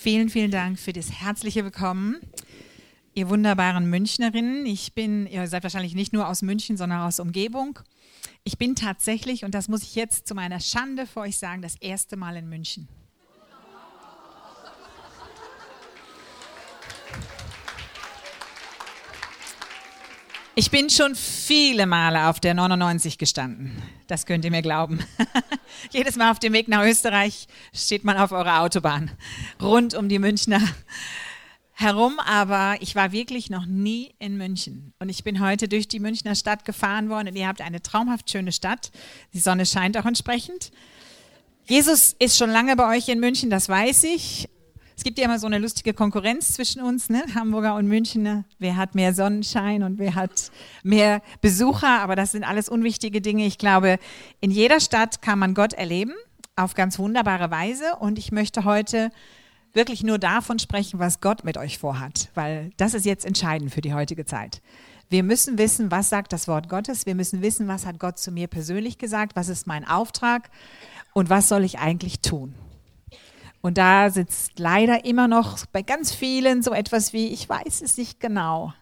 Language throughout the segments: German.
vielen, vielen Dank für das herzliche Willkommen. Ihr wunderbaren Münchnerinnen. Ich bin, ihr seid wahrscheinlich nicht nur aus München, sondern aus Umgebung. Ich bin tatsächlich, und das muss ich jetzt zu meiner Schande vor euch sagen, das erste Mal in München. Ich bin schon viele Male auf der 99 gestanden. Das könnt ihr mir glauben. Jedes Mal auf dem Weg nach Österreich steht man auf eurer Autobahn rund um die Münchner herum, aber ich war wirklich noch nie in München. Und ich bin heute durch die Münchner Stadt gefahren worden und ihr habt eine traumhaft schöne Stadt. Die Sonne scheint auch entsprechend. Jesus ist schon lange bei euch in München, das weiß ich. Es gibt ja immer so eine lustige Konkurrenz zwischen uns, ne? Hamburger und Münchner. Wer hat mehr Sonnenschein und wer hat mehr Besucher? Aber das sind alles unwichtige Dinge. Ich glaube, in jeder Stadt kann man Gott erleben, auf ganz wunderbare Weise. Und ich möchte heute wirklich nur davon sprechen, was Gott mit euch vorhat, weil das ist jetzt entscheidend für die heutige Zeit. Wir müssen wissen, was sagt das Wort Gottes. Wir müssen wissen, was hat Gott zu mir persönlich gesagt, was ist mein Auftrag und was soll ich eigentlich tun. Und da sitzt leider immer noch bei ganz vielen so etwas wie, ich weiß es nicht genau.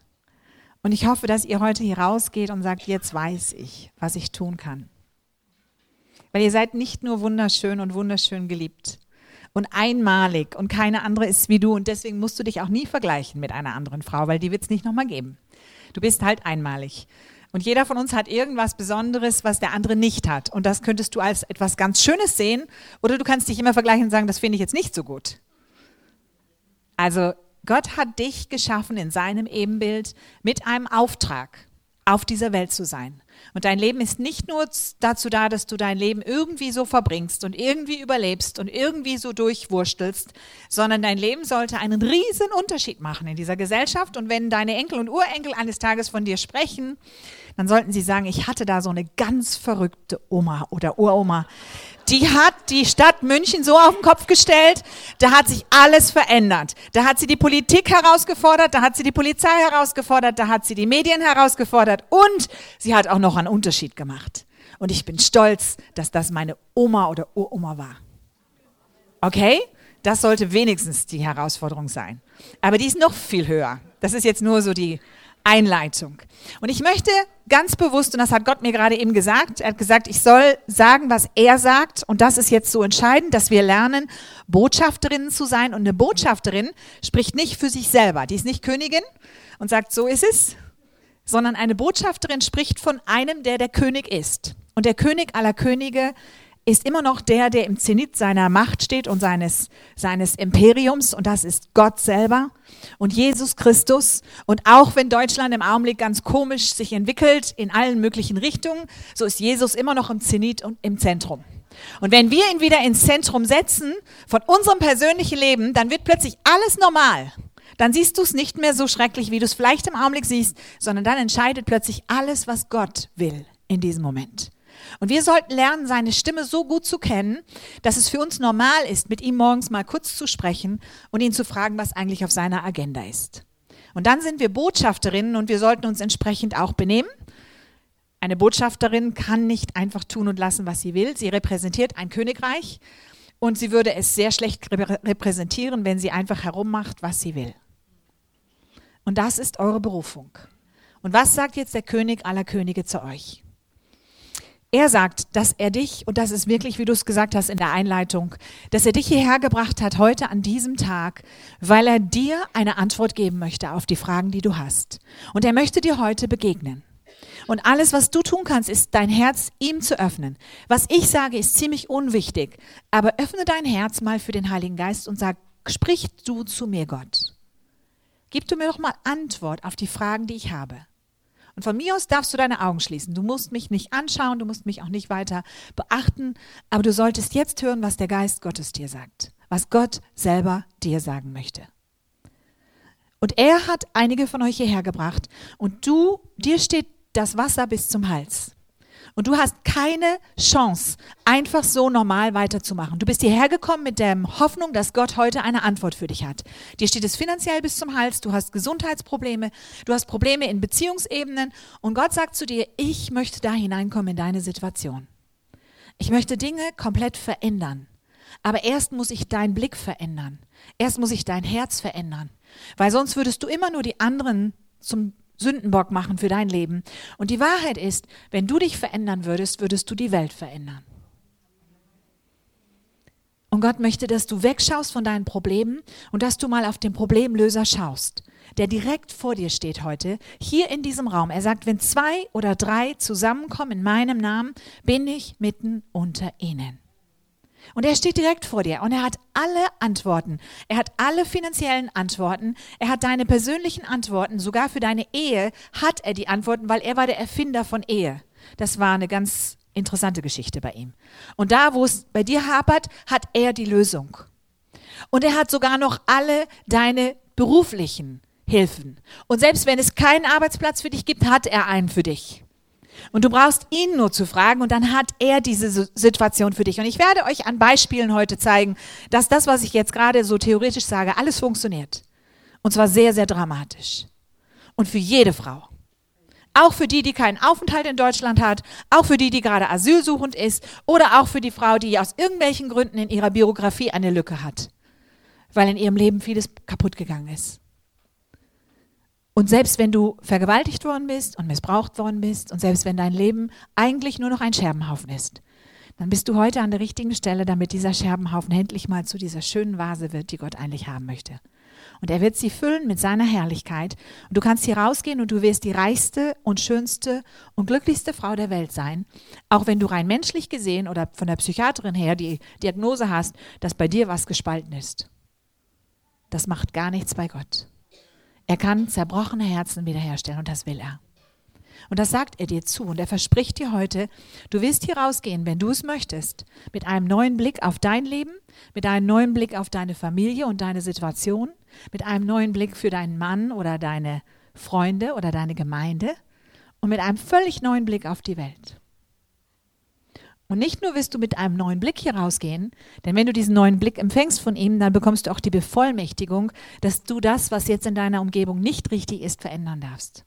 Und ich hoffe, dass ihr heute hier rausgeht und sagt, jetzt weiß ich, was ich tun kann. Weil ihr seid nicht nur wunderschön und wunderschön geliebt und einmalig und keine andere ist wie du und deswegen musst du dich auch nie vergleichen mit einer anderen Frau, weil die wird es nicht nochmal geben. Du bist halt einmalig. Und jeder von uns hat irgendwas Besonderes, was der andere nicht hat. Und das könntest du als etwas ganz Schönes sehen. Oder du kannst dich immer vergleichen und sagen, das finde ich jetzt nicht so gut. Also Gott hat dich geschaffen in seinem Ebenbild mit einem Auftrag, auf dieser Welt zu sein. Und dein Leben ist nicht nur dazu da, dass du dein Leben irgendwie so verbringst und irgendwie überlebst und irgendwie so durchwurstelst, sondern dein Leben sollte einen riesen Unterschied machen in dieser Gesellschaft. Und wenn deine Enkel und Urenkel eines Tages von dir sprechen, dann sollten sie sagen, ich hatte da so eine ganz verrückte Oma oder Uroma die hat die Stadt München so auf den Kopf gestellt, da hat sich alles verändert. Da hat sie die Politik herausgefordert, da hat sie die Polizei herausgefordert, da hat sie die Medien herausgefordert und sie hat auch noch einen Unterschied gemacht. Und ich bin stolz, dass das meine Oma oder Uroma war. Okay? Das sollte wenigstens die Herausforderung sein. Aber die ist noch viel höher. Das ist jetzt nur so die Einleitung. Und ich möchte ganz bewusst, und das hat Gott mir gerade eben gesagt, er hat gesagt, ich soll sagen, was er sagt. Und das ist jetzt so entscheidend, dass wir lernen, Botschafterinnen zu sein. Und eine Botschafterin spricht nicht für sich selber. Die ist nicht Königin und sagt, so ist es, sondern eine Botschafterin spricht von einem, der der König ist. Und der König aller Könige ist immer noch der, der im Zenit seiner Macht steht und seines, seines Imperiums und das ist Gott selber und Jesus Christus. Und auch wenn Deutschland im Augenblick ganz komisch sich entwickelt in allen möglichen Richtungen, so ist Jesus immer noch im Zenit und im Zentrum. Und wenn wir ihn wieder ins Zentrum setzen von unserem persönlichen Leben, dann wird plötzlich alles normal. Dann siehst du es nicht mehr so schrecklich, wie du es vielleicht im Augenblick siehst, sondern dann entscheidet plötzlich alles, was Gott will in diesem Moment. Und wir sollten lernen, seine Stimme so gut zu kennen, dass es für uns normal ist, mit ihm morgens mal kurz zu sprechen und ihn zu fragen, was eigentlich auf seiner Agenda ist. Und dann sind wir Botschafterinnen und wir sollten uns entsprechend auch benehmen. Eine Botschafterin kann nicht einfach tun und lassen, was sie will. Sie repräsentiert ein Königreich und sie würde es sehr schlecht repräsentieren, wenn sie einfach herummacht, was sie will. Und das ist eure Berufung. Und was sagt jetzt der König aller Könige zu euch? Er sagt, dass er dich, und das ist wirklich, wie du es gesagt hast in der Einleitung, dass er dich hierher gebracht hat heute an diesem Tag, weil er dir eine Antwort geben möchte auf die Fragen, die du hast. Und er möchte dir heute begegnen. Und alles, was du tun kannst, ist dein Herz ihm zu öffnen. Was ich sage, ist ziemlich unwichtig. Aber öffne dein Herz mal für den Heiligen Geist und sag, sprich du zu mir, Gott. Gib du mir doch mal Antwort auf die Fragen, die ich habe. Und von mir aus darfst du deine Augen schließen. Du musst mich nicht anschauen, du musst mich auch nicht weiter beachten, aber du solltest jetzt hören, was der Geist Gottes dir sagt, was Gott selber dir sagen möchte. Und er hat einige von euch hierher gebracht und du, dir steht das Wasser bis zum Hals. Und du hast keine Chance, einfach so normal weiterzumachen. Du bist hierher gekommen mit der Hoffnung, dass Gott heute eine Antwort für dich hat. Dir steht es finanziell bis zum Hals, du hast Gesundheitsprobleme, du hast Probleme in Beziehungsebenen und Gott sagt zu dir, ich möchte da hineinkommen in deine Situation. Ich möchte Dinge komplett verändern. Aber erst muss ich deinen Blick verändern. Erst muss ich dein Herz verändern. Weil sonst würdest du immer nur die anderen zum Sündenbock machen für dein Leben. Und die Wahrheit ist, wenn du dich verändern würdest, würdest du die Welt verändern. Und Gott möchte, dass du wegschaust von deinen Problemen und dass du mal auf den Problemlöser schaust, der direkt vor dir steht heute, hier in diesem Raum. Er sagt, wenn zwei oder drei zusammenkommen in meinem Namen, bin ich mitten unter ihnen. Und er steht direkt vor dir und er hat alle Antworten. Er hat alle finanziellen Antworten. Er hat deine persönlichen Antworten. Sogar für deine Ehe hat er die Antworten, weil er war der Erfinder von Ehe. Das war eine ganz interessante Geschichte bei ihm. Und da, wo es bei dir hapert, hat er die Lösung. Und er hat sogar noch alle deine beruflichen Hilfen. Und selbst wenn es keinen Arbeitsplatz für dich gibt, hat er einen für dich. Und du brauchst ihn nur zu fragen und dann hat er diese Situation für dich. Und ich werde euch an Beispielen heute zeigen, dass das, was ich jetzt gerade so theoretisch sage, alles funktioniert. Und zwar sehr, sehr dramatisch. Und für jede Frau. Auch für die, die keinen Aufenthalt in Deutschland hat, auch für die, die gerade asylsuchend ist oder auch für die Frau, die aus irgendwelchen Gründen in ihrer Biografie eine Lücke hat, weil in ihrem Leben vieles kaputt gegangen ist. Und selbst wenn du vergewaltigt worden bist und missbraucht worden bist und selbst wenn dein Leben eigentlich nur noch ein Scherbenhaufen ist, dann bist du heute an der richtigen Stelle, damit dieser Scherbenhaufen endlich mal zu dieser schönen Vase wird, die Gott eigentlich haben möchte. Und er wird sie füllen mit seiner Herrlichkeit. Und du kannst hier rausgehen und du wirst die reichste und schönste und glücklichste Frau der Welt sein. Auch wenn du rein menschlich gesehen oder von der Psychiaterin her die Diagnose hast, dass bei dir was gespalten ist. Das macht gar nichts bei Gott. Er kann zerbrochene Herzen wiederherstellen und das will er. Und das sagt er dir zu und er verspricht dir heute, du wirst hier rausgehen, wenn du es möchtest, mit einem neuen Blick auf dein Leben, mit einem neuen Blick auf deine Familie und deine Situation, mit einem neuen Blick für deinen Mann oder deine Freunde oder deine Gemeinde und mit einem völlig neuen Blick auf die Welt. Und nicht nur wirst du mit einem neuen Blick hier rausgehen, denn wenn du diesen neuen Blick empfängst von ihm, dann bekommst du auch die Bevollmächtigung, dass du das, was jetzt in deiner Umgebung nicht richtig ist, verändern darfst.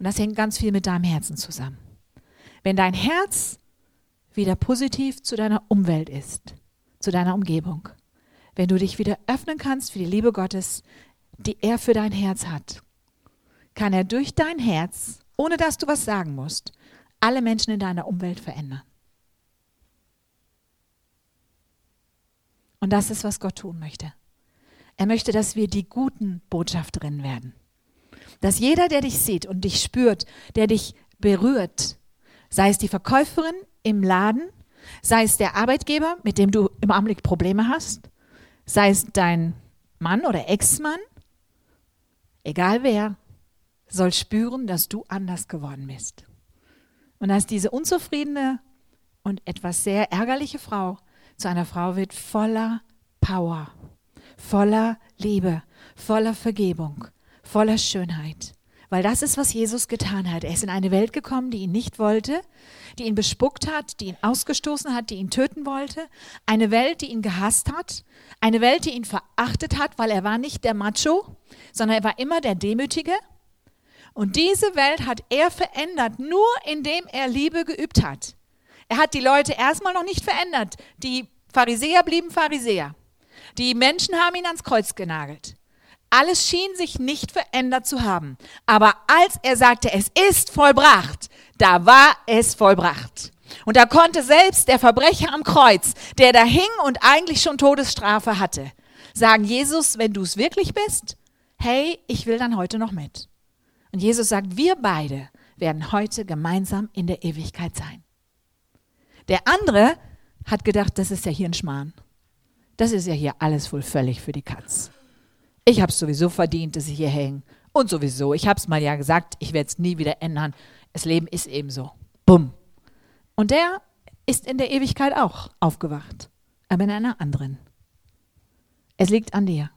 Und das hängt ganz viel mit deinem Herzen zusammen. Wenn dein Herz wieder positiv zu deiner Umwelt ist, zu deiner Umgebung, wenn du dich wieder öffnen kannst für die Liebe Gottes, die er für dein Herz hat, kann er durch dein Herz, ohne dass du was sagen musst, alle Menschen in deiner Umwelt verändern. Und das ist, was Gott tun möchte. Er möchte, dass wir die guten Botschafterinnen werden. Dass jeder, der dich sieht und dich spürt, der dich berührt, sei es die Verkäuferin im Laden, sei es der Arbeitgeber, mit dem du im Augenblick Probleme hast, sei es dein Mann oder Ex-Mann, egal wer, soll spüren, dass du anders geworden bist. Und dass diese unzufriedene und etwas sehr ärgerliche Frau zu einer Frau wird voller Power, voller Liebe, voller Vergebung, voller Schönheit. Weil das ist, was Jesus getan hat. Er ist in eine Welt gekommen, die ihn nicht wollte, die ihn bespuckt hat, die ihn ausgestoßen hat, die ihn töten wollte. Eine Welt, die ihn gehasst hat. Eine Welt, die ihn verachtet hat, weil er war nicht der Macho, sondern er war immer der Demütige. Und diese Welt hat er verändert, nur indem er Liebe geübt hat. Er hat die Leute erstmal noch nicht verändert. Die Pharisäer blieben Pharisäer. Die Menschen haben ihn ans Kreuz genagelt. Alles schien sich nicht verändert zu haben. Aber als er sagte, es ist vollbracht, da war es vollbracht. Und da konnte selbst der Verbrecher am Kreuz, der da hing und eigentlich schon Todesstrafe hatte, sagen, Jesus, wenn du es wirklich bist, hey, ich will dann heute noch mit. Und Jesus sagt, wir beide werden heute gemeinsam in der Ewigkeit sein. Der andere hat gedacht, das ist ja hier ein Schmarrn. Das ist ja hier alles wohl völlig für die Katz. Ich habe es sowieso verdient, dass ich hier hänge. Und sowieso, ich habe es mal ja gesagt, ich werde es nie wieder ändern. Das Leben ist eben so. Bumm. Und der ist in der Ewigkeit auch aufgewacht, aber in einer anderen. Es liegt an dir.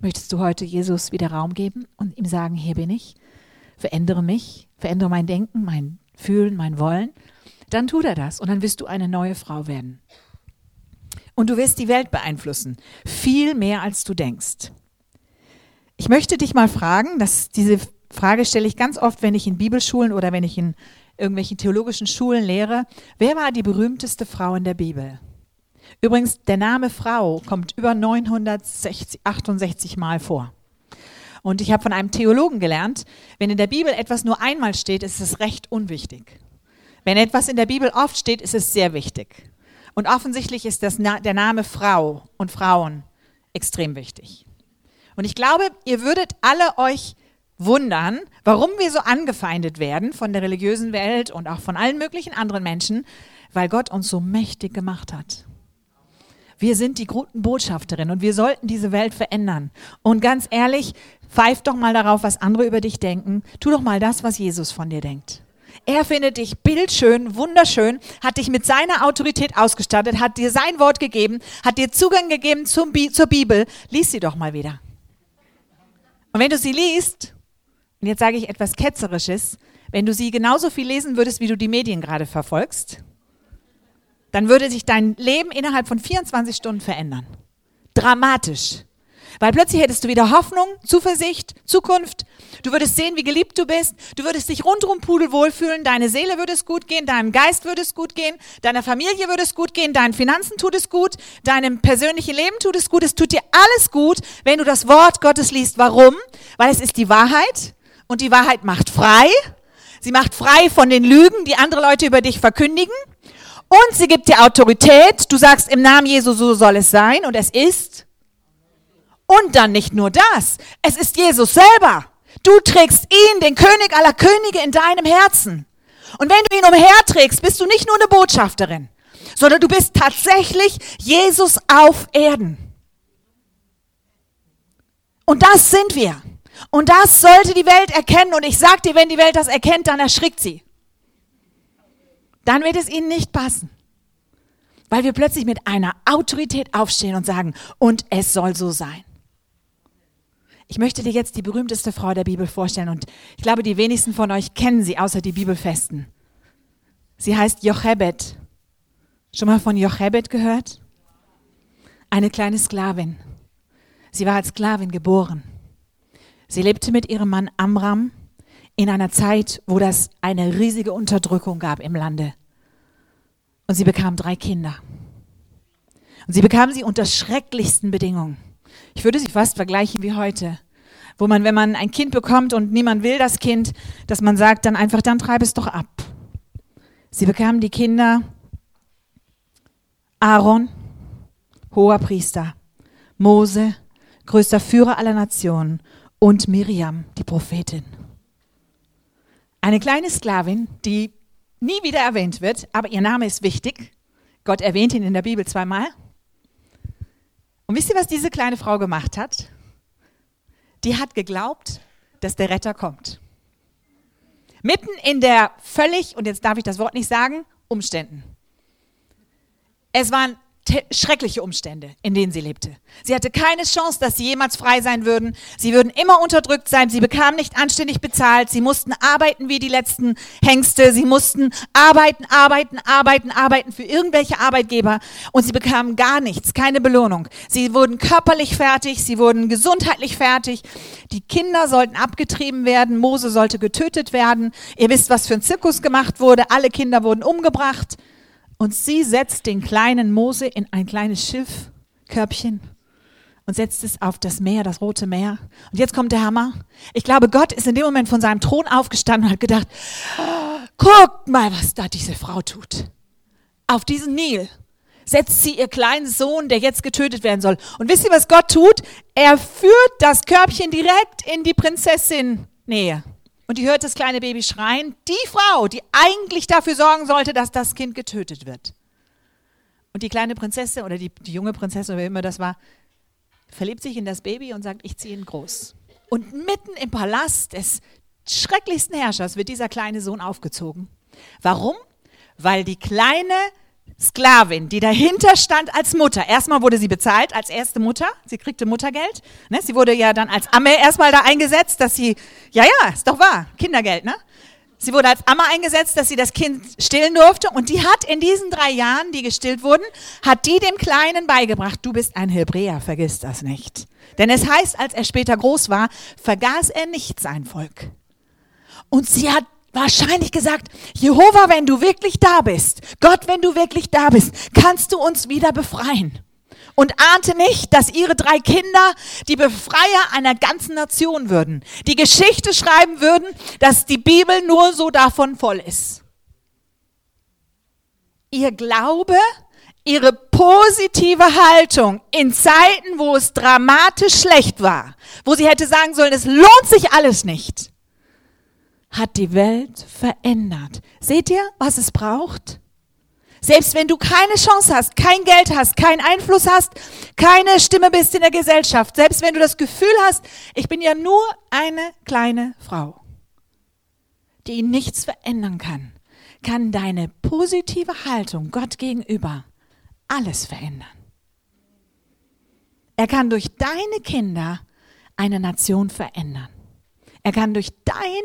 Möchtest du heute Jesus wieder Raum geben und ihm sagen, hier bin ich, verändere mich, verändere mein Denken, mein Fühlen, mein Wollen dann tut er das und dann wirst du eine neue Frau werden. Und du wirst die Welt beeinflussen, viel mehr als du denkst. Ich möchte dich mal fragen, dass diese Frage stelle ich ganz oft, wenn ich in Bibelschulen oder wenn ich in irgendwelchen theologischen Schulen lehre. Wer war die berühmteste Frau in der Bibel? Übrigens, der Name Frau kommt über 968 Mal vor. Und ich habe von einem Theologen gelernt, wenn in der Bibel etwas nur einmal steht, ist es recht unwichtig. Wenn etwas in der Bibel oft steht, ist es sehr wichtig. Und offensichtlich ist das, der Name Frau und Frauen extrem wichtig. Und ich glaube, ihr würdet alle euch wundern, warum wir so angefeindet werden von der religiösen Welt und auch von allen möglichen anderen Menschen, weil Gott uns so mächtig gemacht hat. Wir sind die guten Botschafterinnen und wir sollten diese Welt verändern. Und ganz ehrlich, pfeif doch mal darauf, was andere über dich denken. Tu doch mal das, was Jesus von dir denkt. Er findet dich bildschön, wunderschön, hat dich mit seiner Autorität ausgestattet, hat dir sein Wort gegeben, hat dir Zugang gegeben zum Bi zur Bibel. Lies sie doch mal wieder. Und wenn du sie liest, und jetzt sage ich etwas Ketzerisches, wenn du sie genauso viel lesen würdest, wie du die Medien gerade verfolgst, dann würde sich dein Leben innerhalb von 24 Stunden verändern. Dramatisch. Weil plötzlich hättest du wieder Hoffnung, Zuversicht, Zukunft. Du würdest sehen, wie geliebt du bist. Du würdest dich rundum pudelwohl fühlen. Deine Seele würde es gut gehen. Deinem Geist würde es gut gehen. Deiner Familie würde es gut gehen. Deinen Finanzen tut es gut. Deinem persönlichen Leben tut es gut. Es tut dir alles gut, wenn du das Wort Gottes liest. Warum? Weil es ist die Wahrheit. Und die Wahrheit macht frei. Sie macht frei von den Lügen, die andere Leute über dich verkündigen. Und sie gibt dir Autorität. Du sagst im Namen Jesu, so soll es sein. Und es ist und dann nicht nur das, es ist Jesus selber. Du trägst ihn, den König aller Könige, in deinem Herzen. Und wenn du ihn umherträgst, bist du nicht nur eine Botschafterin, sondern du bist tatsächlich Jesus auf Erden. Und das sind wir. Und das sollte die Welt erkennen. Und ich sage dir, wenn die Welt das erkennt, dann erschrickt sie. Dann wird es ihnen nicht passen. Weil wir plötzlich mit einer Autorität aufstehen und sagen, und es soll so sein. Ich möchte dir jetzt die berühmteste Frau der Bibel vorstellen und ich glaube, die wenigsten von euch kennen sie außer die Bibelfesten. Sie heißt Jochebed. Schon mal von Jochebed gehört? Eine kleine Sklavin. Sie war als Sklavin geboren. Sie lebte mit ihrem Mann Amram in einer Zeit, wo das eine riesige Unterdrückung gab im Lande. Und sie bekam drei Kinder. Und sie bekam sie unter schrecklichsten Bedingungen. Ich würde sie fast vergleichen wie heute, wo man, wenn man ein Kind bekommt und niemand will das Kind, dass man sagt dann einfach, dann treib es doch ab. Sie bekamen die Kinder Aaron, hoher Priester, Mose, größter Führer aller Nationen und Miriam, die Prophetin. Eine kleine Sklavin, die nie wieder erwähnt wird, aber ihr Name ist wichtig. Gott erwähnt ihn in der Bibel zweimal. Und wisst ihr, was diese kleine Frau gemacht hat? Die hat geglaubt, dass der Retter kommt. Mitten in der völlig, und jetzt darf ich das Wort nicht sagen, Umständen. Es waren schreckliche Umstände, in denen sie lebte. Sie hatte keine Chance, dass sie jemals frei sein würden. Sie würden immer unterdrückt sein. Sie bekamen nicht anständig bezahlt. Sie mussten arbeiten wie die letzten Hengste. Sie mussten arbeiten, arbeiten, arbeiten, arbeiten für irgendwelche Arbeitgeber. Und sie bekamen gar nichts, keine Belohnung. Sie wurden körperlich fertig. Sie wurden gesundheitlich fertig. Die Kinder sollten abgetrieben werden. Mose sollte getötet werden. Ihr wisst, was für ein Zirkus gemacht wurde. Alle Kinder wurden umgebracht. Und sie setzt den kleinen Mose in ein kleines Schiffkörbchen und setzt es auf das Meer, das Rote Meer. Und jetzt kommt der Hammer. Ich glaube, Gott ist in dem Moment von seinem Thron aufgestanden und hat gedacht, guck mal, was da diese Frau tut. Auf diesen Nil setzt sie ihr kleinen Sohn, der jetzt getötet werden soll. Und wisst ihr, was Gott tut? Er führt das Körbchen direkt in die Prinzessin Nähe. Und die hört das kleine Baby schreien. Die Frau, die eigentlich dafür sorgen sollte, dass das Kind getötet wird. Und die kleine Prinzessin oder die, die junge Prinzessin, wer immer das war, verliebt sich in das Baby und sagt, ich ziehe ihn groß. Und mitten im Palast des schrecklichsten Herrschers wird dieser kleine Sohn aufgezogen. Warum? Weil die kleine Sklavin, die dahinter stand als Mutter. Erstmal wurde sie bezahlt als erste Mutter. Sie kriegte Muttergeld. Ne? Sie wurde ja dann als Amme erstmal da eingesetzt, dass sie, ja, ja, ist doch wahr, Kindergeld, ne? Sie wurde als Amme eingesetzt, dass sie das Kind stillen durfte. Und die hat in diesen drei Jahren, die gestillt wurden, hat die dem Kleinen beigebracht, du bist ein Hebräer, vergiss das nicht. Denn es heißt, als er später groß war, vergaß er nicht sein Volk. Und sie hat wahrscheinlich gesagt, Jehova, wenn du wirklich da bist, Gott, wenn du wirklich da bist, kannst du uns wieder befreien. Und ahnte nicht, dass ihre drei Kinder die Befreier einer ganzen Nation würden, die Geschichte schreiben würden, dass die Bibel nur so davon voll ist. Ihr Glaube, ihre positive Haltung in Zeiten, wo es dramatisch schlecht war, wo sie hätte sagen sollen, es lohnt sich alles nicht, hat die Welt verändert. Seht ihr, was es braucht? Selbst wenn du keine Chance hast, kein Geld hast, keinen Einfluss hast, keine Stimme bist in der Gesellschaft, selbst wenn du das Gefühl hast, ich bin ja nur eine kleine Frau, die nichts verändern kann, kann deine positive Haltung Gott gegenüber alles verändern. Er kann durch deine Kinder eine Nation verändern. Er kann durch dein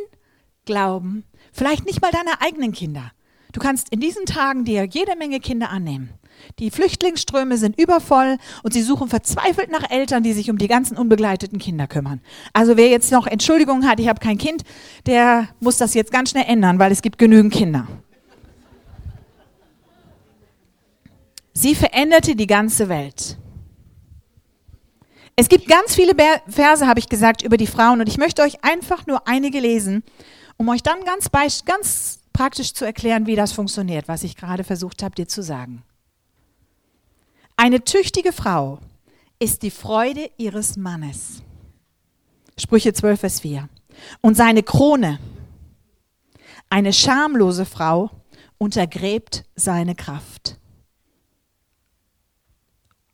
Glauben, vielleicht nicht mal deine eigenen Kinder. Du kannst in diesen Tagen dir jede Menge Kinder annehmen. Die Flüchtlingsströme sind übervoll und sie suchen verzweifelt nach Eltern, die sich um die ganzen unbegleiteten Kinder kümmern. Also wer jetzt noch Entschuldigungen hat, ich habe kein Kind, der muss das jetzt ganz schnell ändern, weil es gibt genügend Kinder. Sie veränderte die ganze Welt. Es gibt ganz viele Verse, habe ich gesagt, über die Frauen und ich möchte euch einfach nur einige lesen um euch dann ganz, ganz praktisch zu erklären, wie das funktioniert, was ich gerade versucht habe, dir zu sagen. Eine tüchtige Frau ist die Freude ihres Mannes. Sprüche 12, Vers 4. Und seine Krone. Eine schamlose Frau untergräbt seine Kraft.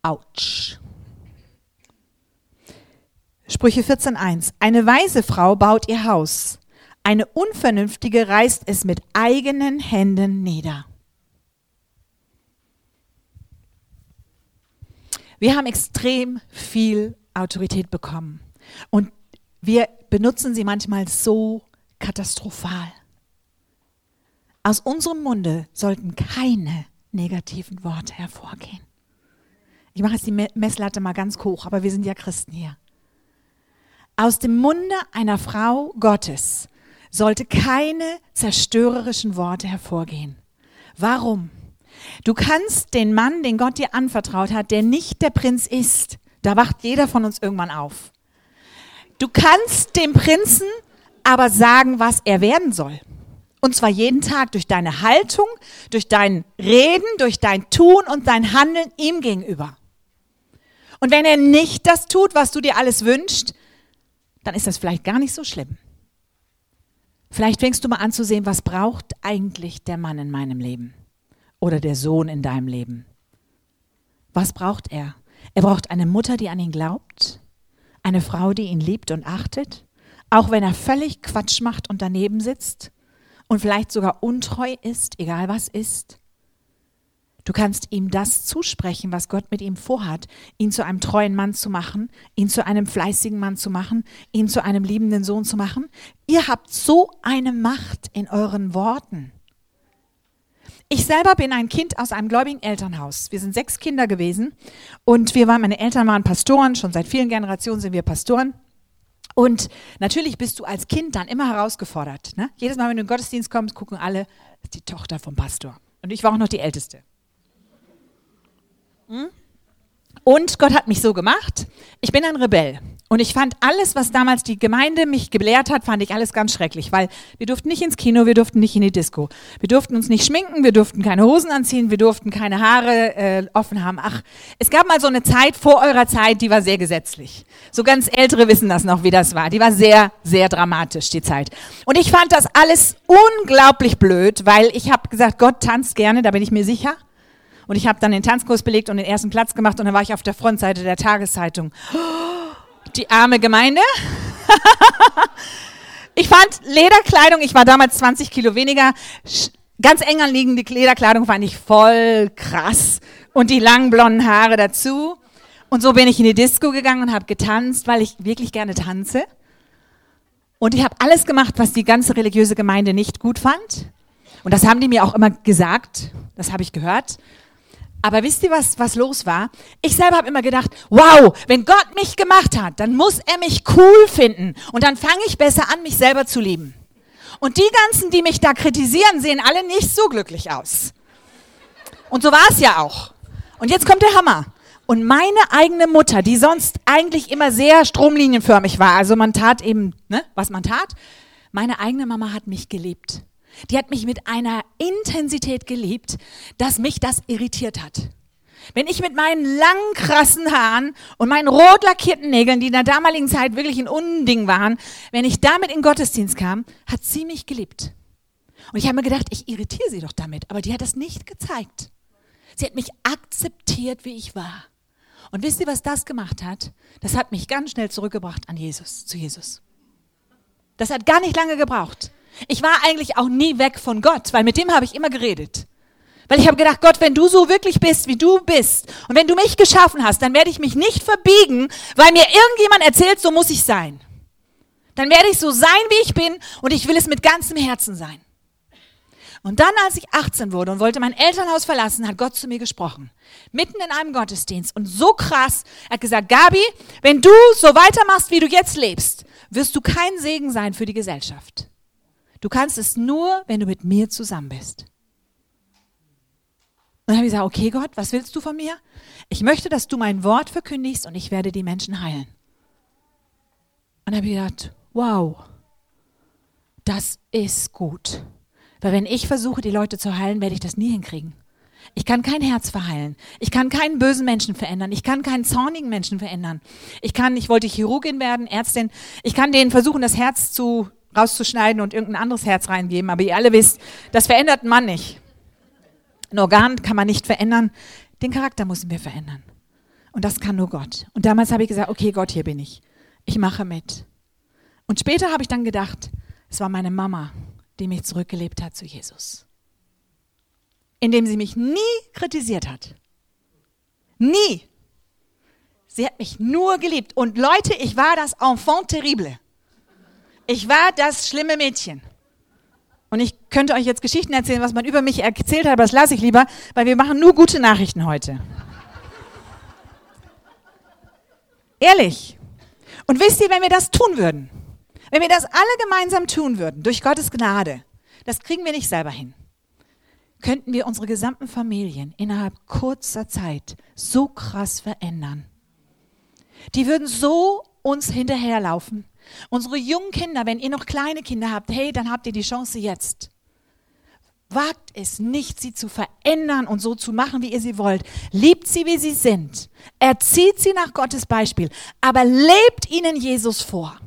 Autsch. Sprüche 14.1. Eine weise Frau baut ihr Haus, eine Unvernünftige reißt es mit eigenen Händen nieder. Wir haben extrem viel Autorität bekommen und wir benutzen sie manchmal so katastrophal. Aus unserem Munde sollten keine negativen Worte hervorgehen. Ich mache jetzt die Messlatte mal ganz hoch, aber wir sind ja Christen hier. Aus dem Munde einer Frau Gottes sollte keine zerstörerischen Worte hervorgehen. Warum? Du kannst den Mann, den Gott dir anvertraut hat, der nicht der Prinz ist, da wacht jeder von uns irgendwann auf. Du kannst dem Prinzen aber sagen, was er werden soll. Und zwar jeden Tag durch deine Haltung, durch dein Reden, durch dein Tun und dein Handeln ihm gegenüber. Und wenn er nicht das tut, was du dir alles wünschst, dann ist das vielleicht gar nicht so schlimm. Vielleicht fängst du mal an zu sehen, was braucht eigentlich der Mann in meinem Leben oder der Sohn in deinem Leben. Was braucht er? Er braucht eine Mutter, die an ihn glaubt, eine Frau, die ihn liebt und achtet, auch wenn er völlig Quatsch macht und daneben sitzt und vielleicht sogar untreu ist, egal was ist. Du kannst ihm das zusprechen, was Gott mit ihm vorhat, ihn zu einem treuen Mann zu machen, ihn zu einem fleißigen Mann zu machen, ihn zu einem liebenden Sohn zu machen. Ihr habt so eine Macht in euren Worten. Ich selber bin ein Kind aus einem gläubigen Elternhaus. Wir sind sechs Kinder gewesen und wir waren, meine Eltern waren Pastoren, schon seit vielen Generationen sind wir Pastoren. Und natürlich bist du als Kind dann immer herausgefordert. Ne? Jedes Mal, wenn du in den Gottesdienst kommst, gucken alle, ist die Tochter vom Pastor. Und ich war auch noch die Älteste. Und Gott hat mich so gemacht. Ich bin ein Rebell. Und ich fand alles, was damals die Gemeinde mich gelehrt hat, fand ich alles ganz schrecklich, weil wir durften nicht ins Kino, wir durften nicht in die Disco. Wir durften uns nicht schminken, wir durften keine Hosen anziehen, wir durften keine Haare äh, offen haben. Ach, es gab mal so eine Zeit vor eurer Zeit, die war sehr gesetzlich. So ganz Ältere wissen das noch, wie das war. Die war sehr, sehr dramatisch, die Zeit. Und ich fand das alles unglaublich blöd, weil ich habe gesagt, Gott tanzt gerne, da bin ich mir sicher. Und ich habe dann den Tanzkurs belegt und den ersten Platz gemacht und dann war ich auf der Frontseite der Tageszeitung. Die arme Gemeinde. ich fand Lederkleidung, ich war damals 20 Kilo weniger, ganz eng anliegende Lederkleidung fand ich voll krass. Und die langen blonden Haare dazu. Und so bin ich in die Disco gegangen und habe getanzt, weil ich wirklich gerne tanze. Und ich habe alles gemacht, was die ganze religiöse Gemeinde nicht gut fand. Und das haben die mir auch immer gesagt. Das habe ich gehört. Aber wisst ihr, was, was los war? Ich selber habe immer gedacht, wow, wenn Gott mich gemacht hat, dann muss er mich cool finden. Und dann fange ich besser an, mich selber zu lieben. Und die ganzen, die mich da kritisieren, sehen alle nicht so glücklich aus. Und so war es ja auch. Und jetzt kommt der Hammer. Und meine eigene Mutter, die sonst eigentlich immer sehr stromlinienförmig war, also man tat eben, ne, was man tat, meine eigene Mama hat mich geliebt. Die hat mich mit einer Intensität geliebt, dass mich das irritiert hat. Wenn ich mit meinen langen, krassen Haaren und meinen rot lackierten Nägeln, die in der damaligen Zeit wirklich ein Unding waren, wenn ich damit in den Gottesdienst kam, hat sie mich geliebt. Und ich habe mir gedacht, ich irritiere sie doch damit, aber die hat das nicht gezeigt. Sie hat mich akzeptiert, wie ich war. Und wisst ihr, was das gemacht hat? Das hat mich ganz schnell zurückgebracht an Jesus, zu Jesus. Das hat gar nicht lange gebraucht. Ich war eigentlich auch nie weg von Gott, weil mit dem habe ich immer geredet. Weil ich habe gedacht, Gott, wenn du so wirklich bist, wie du bist, und wenn du mich geschaffen hast, dann werde ich mich nicht verbiegen, weil mir irgendjemand erzählt, so muss ich sein. Dann werde ich so sein, wie ich bin, und ich will es mit ganzem Herzen sein. Und dann, als ich 18 wurde und wollte mein Elternhaus verlassen, hat Gott zu mir gesprochen. Mitten in einem Gottesdienst. Und so krass, er hat gesagt, Gabi, wenn du so weitermachst, wie du jetzt lebst, wirst du kein Segen sein für die Gesellschaft. Du kannst es nur, wenn du mit mir zusammen bist. Und dann habe ich gesagt, okay Gott, was willst du von mir? Ich möchte, dass du mein Wort verkündigst und ich werde die Menschen heilen. Und dann habe ich gedacht, wow, das ist gut. Weil wenn ich versuche, die Leute zu heilen, werde ich das nie hinkriegen. Ich kann kein Herz verheilen. Ich kann keinen bösen Menschen verändern. Ich kann keinen zornigen Menschen verändern. Ich kann, ich wollte Chirurgin werden, Ärztin. Ich kann denen versuchen, das Herz zu, rauszuschneiden und irgendein anderes Herz reingeben. Aber ihr alle wisst, das verändert Mann nicht. Ein Organ kann man nicht verändern. Den Charakter müssen wir verändern. Und das kann nur Gott. Und damals habe ich gesagt, okay, Gott, hier bin ich. Ich mache mit. Und später habe ich dann gedacht, es war meine Mama, die mich zurückgelebt hat zu Jesus. Indem sie mich nie kritisiert hat. Nie. Sie hat mich nur geliebt. Und Leute, ich war das Enfant terrible. Ich war das schlimme Mädchen. Und ich könnte euch jetzt Geschichten erzählen, was man über mich erzählt hat, aber das lasse ich lieber, weil wir machen nur gute Nachrichten heute. Ehrlich. Und wisst ihr, wenn wir das tun würden, wenn wir das alle gemeinsam tun würden, durch Gottes Gnade, das kriegen wir nicht selber hin, könnten wir unsere gesamten Familien innerhalb kurzer Zeit so krass verändern. Die würden so uns hinterherlaufen. Unsere jungen Kinder, wenn ihr noch kleine Kinder habt, hey, dann habt ihr die Chance jetzt. Wagt es nicht, sie zu verändern und so zu machen, wie ihr sie wollt. Liebt sie, wie sie sind. Erzieht sie nach Gottes Beispiel. Aber lebt ihnen Jesus vor.